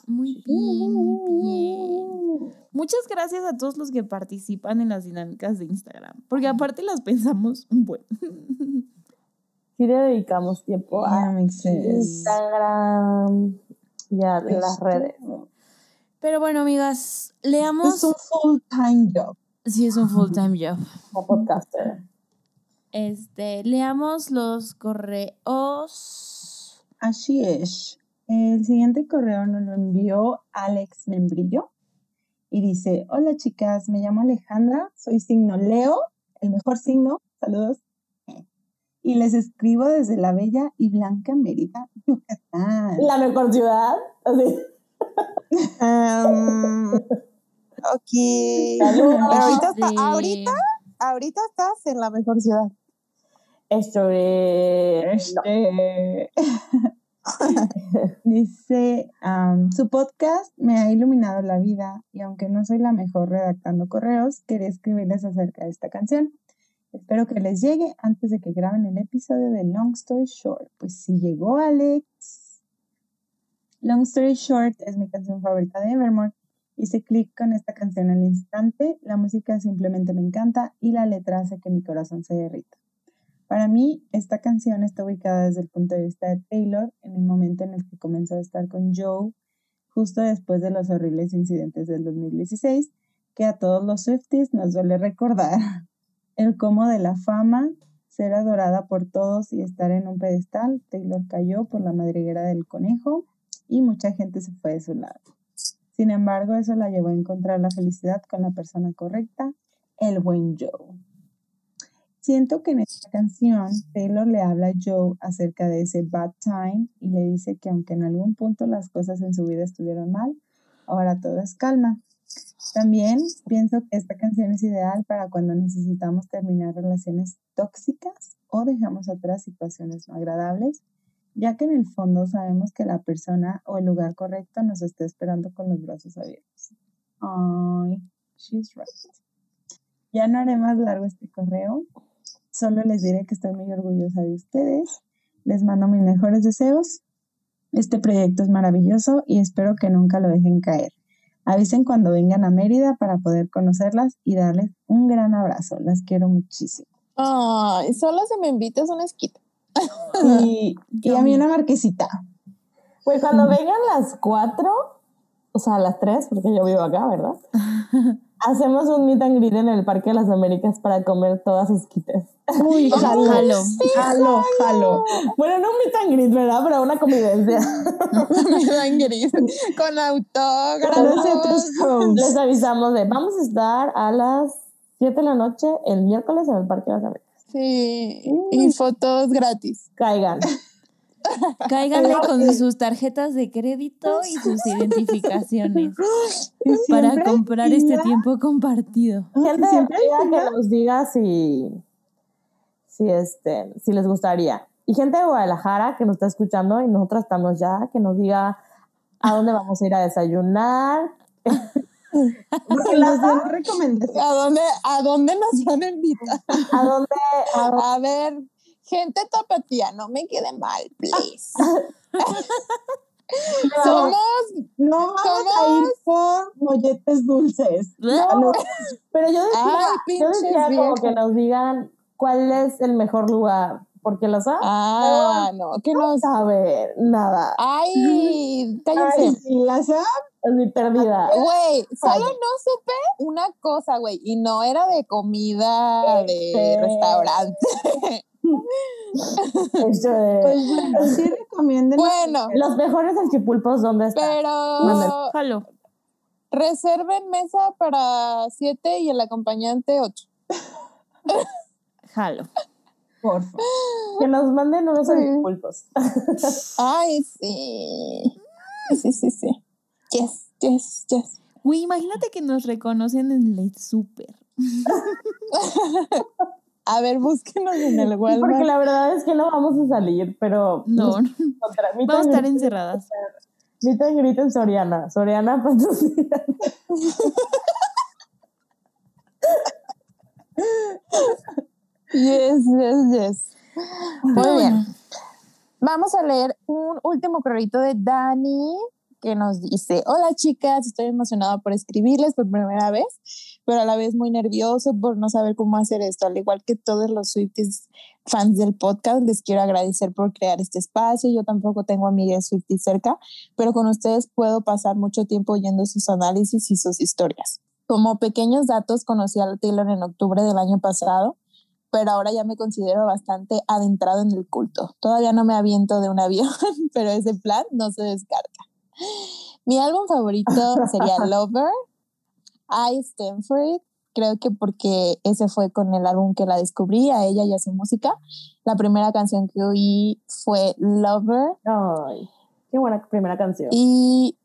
Muy bien, muy bien. Muchas gracias a todos los que participan en las dinámicas de Instagram, porque aparte las pensamos un buen. Sí le dedicamos tiempo a. Instagram y a las redes. Pero bueno, amigas, leamos. Es un full-time job. Sí, es un full time job. Como podcaster. Este, leamos los correos. Así es. El siguiente correo nos lo envió Alex Membrillo y dice, hola chicas, me llamo Alejandra, soy signo Leo, el mejor signo, saludos. Y les escribo desde la bella y blanca Mérida, Yucatán. La mejor ciudad. Así. Ok. Saludos. Pero ahorita, está- Sí. ahorita, ahorita estás en la mejor ciudad. Esto es... no. Este, Dice, am, su podcast me ha iluminado la vida y aunque no soy la mejor redactando correos, quería escribirles acerca de esta canción. Espero que les llegue antes de que graben el episodio de Long Story Short. Pues sí llegó Alex. Long Story Short es mi canción favorita de Evermore. Hice clic con esta canción al instante, la música simplemente me encanta y la letra hace que mi corazón se derrita. Para mí, esta canción está ubicada desde el punto de vista de Taylor en el momento en el que comenzó a estar con Joe, justo después de los horribles incidentes del 2016, que a todos los Swifties nos duele recordar. El cómo de la fama, ser adorada por todos y estar en un pedestal, Taylor cayó por la madriguera del conejo y mucha gente se fue de su lado. Sin embargo, eso la llevó a encontrar la felicidad con la persona correcta, el buen Joe. Siento que en esta canción Taylor le habla a Joe acerca de ese bad time y le dice que aunque en algún punto las cosas en su vida estuvieron mal, ahora todo es calma. También pienso que esta canción es ideal para cuando necesitamos terminar relaciones tóxicas o dejamos atrás situaciones no agradables, ya que en el fondo sabemos que la persona o el lugar correcto nos está esperando con los brazos abiertos. Ay, she's right. Ya no haré más largo este correo. Solo les diré que estoy muy orgullosa de ustedes. Les mando mis mejores deseos. Este proyecto es maravilloso y espero que nunca lo dejen caer. Avisen cuando vengan a Mérida para poder conocerlas y darles un gran abrazo. Las quiero muchísimo. Ay, solo si me invitas una esquita. Y, y a mí una marquesita. Pues cuando vengan las 4, o sea, las 3, porque yo vivo acá, ¿verdad? Hacemos un meet and greet en el Parque de las Américas para comer todas esquites. Uy, jalo, Jalo. jalo, jalo. Bueno, no un meet and greet, ¿verdad? Pero una convivencia. Me dan gris. Con Con autógrafos. nosotros hosts. Les avisamos de, vamos a estar a las 7 de la noche el miércoles en el Parque de las Américas. Sí, y fotos gratis. Caigan. Cáiganle con sus tarjetas de crédito y sus identificaciones para comprar este tiempo compartido. Gente Siempre que nos diga si, si, este, si les gustaría. Y gente de Guadalajara que nos está escuchando y nosotras estamos ya, que nos diga a dónde vamos a ir a desayunar. Porque nos den recomendaciones. ¿A dónde, ¿A dónde nos van a invitar? A dónde, a dónde- A ver, gente tapatía, no me quede mal, please. Somos, No vamos a ir por molletes dulces. No. Pero yo decía, Ay, yo decía como que nos digan cuál es el mejor lugar, porque los ha ah, no, que no sabe nada. Ay, Ay, cállense. sí, la SAP, Estoy perdida. Güey, solo no supe una cosa, güey, y no era de comida de Este. restaurante. Esto de- pues bueno, sí recomienden. Bueno, los mejores salchipulpos, ¿dónde están? pero Jalo. reserven mesa para siete y el acompañante ocho. Jalo. por favor. Que nos manden unos Sí. salchipulpos. Ay, sí. Sí, sí, sí. Yes, yes, yes. Güey, imagínate que nos reconocen en el súper. A ver, búsquenos en el Porque Walmart. la verdad es que no vamos a salir, pero No, vamos a estar encerradas. meet and greet en Soriana. Soriana patrocina. Yes, yes, yes. Muy bien. Vamos a leer un último correo de Dani que nos dice, hola chicas, estoy emocionada por escribirles por primera vez, pero a la vez muy nervioso por no saber cómo hacer esto. Al igual que todos los Swifties fans del podcast, les quiero agradecer por crear este espacio. Yo tampoco tengo amigas Swifties cerca, pero con ustedes puedo pasar mucho tiempo oyendo sus análisis y sus historias. Como pequeños datos, conocí a Taylor en octubre del año pasado pero ahora ya me considero bastante adentrado en el culto. Todavía no me aviento de un avión, pero ese plan no se descarta. Mi álbum favorito sería Lover. I Stand For It. Creo que porque ese fue con el álbum que la descubrí, a ella y a su música. La primera canción que oí fue Lover. Ay, qué buena primera canción. Y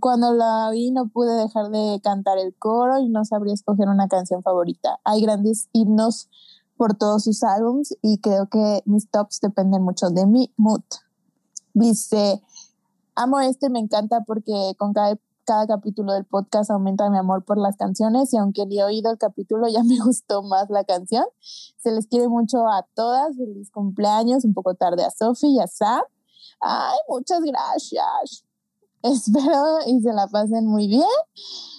cuando la vi no pude dejar de cantar el coro y no sabría escoger una canción favorita. Hay grandes himnos por todos sus álbums y creo que mis tops dependen mucho de mi mood. Dice, amo este, me encanta porque con cada, cada capítulo del podcast aumenta mi amor por las canciones y aunque ni he oído el capítulo ya me gustó más la canción. Se les quiere mucho a todas, feliz cumpleaños, un poco tarde a Sophie y a Sam. Ay, muchas gracias. Espero y se la pasen muy bien.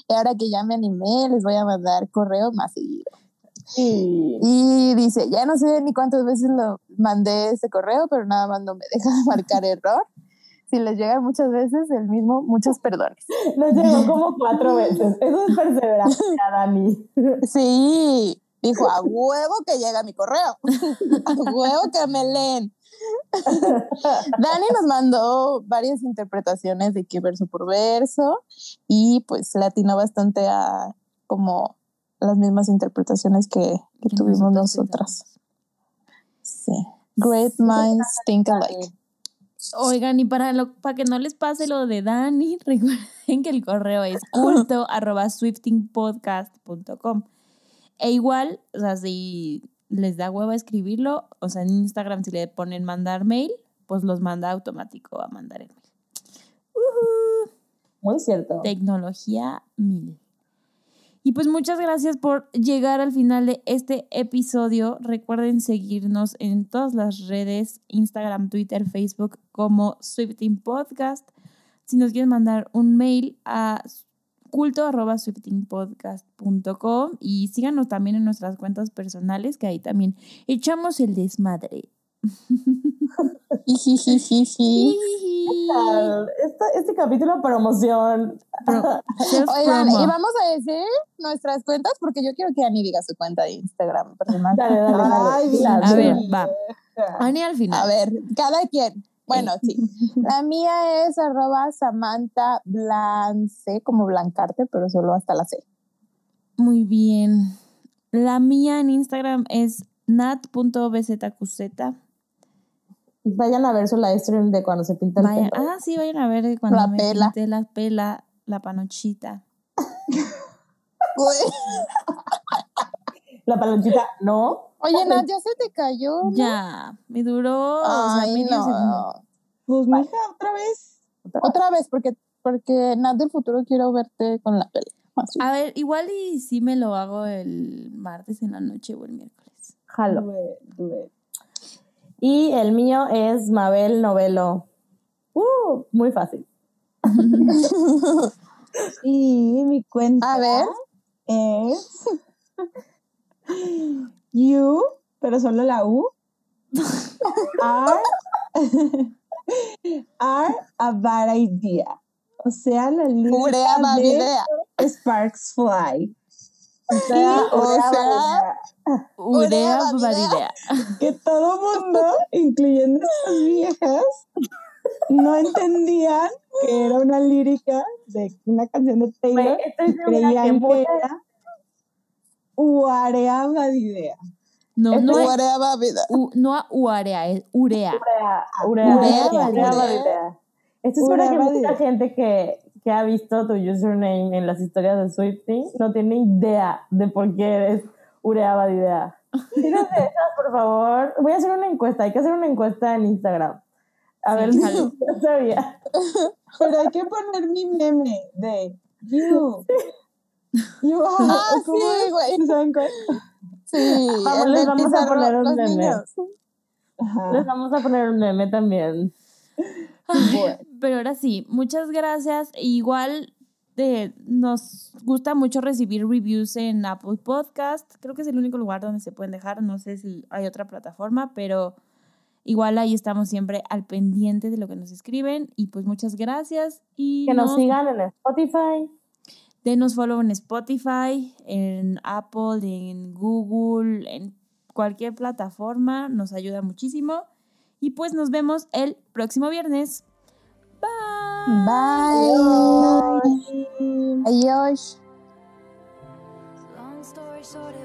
Y ahora que ya me animé, les voy a mandar correo más seguido. Sí. Y dice, ya no sé ni cuántas veces lo mandé ese correo, pero nada más no me deja de marcar error. Si les llega muchas veces el mismo, muchos perdones. Nos llegó como cuatro veces. Eso es perseverancia, Dani. Sí, dijo, a huevo que llega mi correo. A huevo que me leen. Dani nos mandó varias interpretaciones de que verso por verso y pues le atinó bastante a como las mismas interpretaciones que, que tuvimos nosotras nosotras. Sí. Great minds think alike. Oigan, y para, lo, para que no les pase lo de Dani, recuerden que el correo es culto arroba swiftingpodcast.com. E igual, o sea, si les da hueva escribirlo, o sea, en Instagram si le ponen mandar mail, pues los manda automático a mandar el mail. Ujú, Muy cierto. Tecnología mil. Y pues muchas gracias por llegar al final de este episodio. Recuerden seguirnos en todas las redes, Instagram, Twitter, Facebook como Swifting Podcast. Si nos quieren mandar un mail a culto arroba swiftingpodcast.com y síganos también en nuestras cuentas personales que ahí también echamos el desmadre. Este, este capítulo promoción. Oigan, promo. y vamos a decir nuestras cuentas porque yo quiero que Ani diga su cuenta de Instagram personal. Dale, dale, dale. Ay, Dila, A ver, va. Ani al final. A ver, cada quien. Bueno, sí. La mía es arroba Samantha Blance, como blancarte, pero solo hasta la C. Muy bien. La mía en Instagram es nat.bzqz. Vayan a ver su live stream de cuando se pinta el Vayan, pelo. ah, sí, vayan a ver cuando La me pela. pinté la pela, la panochita. La palonchita, no. Oye, Nat, ya se te cayó. ¿no? Ya, me duró o sea, Ay, segundo. no. Pues mija, otra vez. Otra vez, porque, porque Nat del futuro quiero verte con la pela. A ver, igual y sí me lo hago el martes en la noche o el miércoles. Jalo. Do it. Y el mío es Mabel Novelo. Uh, muy fácil. Y mi cuenta A ver. es You, pero solo la U. Are, are a bad idea. O sea, la Urea de. Sparks Fly. O sea, o Urea sea-. Urea Urea Badidea. Que todo mundo, incluyendo estas viejas, no entendían que era una lírica de una canción de Taylor. Que Creían que era Uarea Badidea. No, no es Urea Babida. u- no a urea, es urea. Urea, urea, Urea urea, Babilea. Babilea. Estoy segura Urea que mucha gente que, que ha visto tu username en las historias de Swifting no tiene idea de por qué eres Urea Badidea. Tírate esas, por favor. Voy a hacer una encuesta. Hay que hacer una encuesta en Instagram. A Sí, ver si no sabía. Pero hay que poner mi meme de You. You are. Ah, ¿cómo sí, güey. ¿Saben cuál? Sí, Vamos, les vamos a poner un meme. niños. Les vamos a poner un meme también. Ay, Pero ahora sí, muchas gracias. Igual eh, nos gusta mucho recibir reviews en Apple Podcast. Creo que es el único lugar donde se pueden dejar. No sé si hay otra plataforma, pero igual ahí estamos siempre al pendiente de lo que nos escriben. Y pues muchas gracias. Y Que nos nos- sigan en Spotify. Denos follow en Spotify, en Apple, en Google, en cualquier plataforma. Nos ayuda muchísimo. Y pues nos vemos el próximo viernes. Bye. Bye. Adiós. Long story short,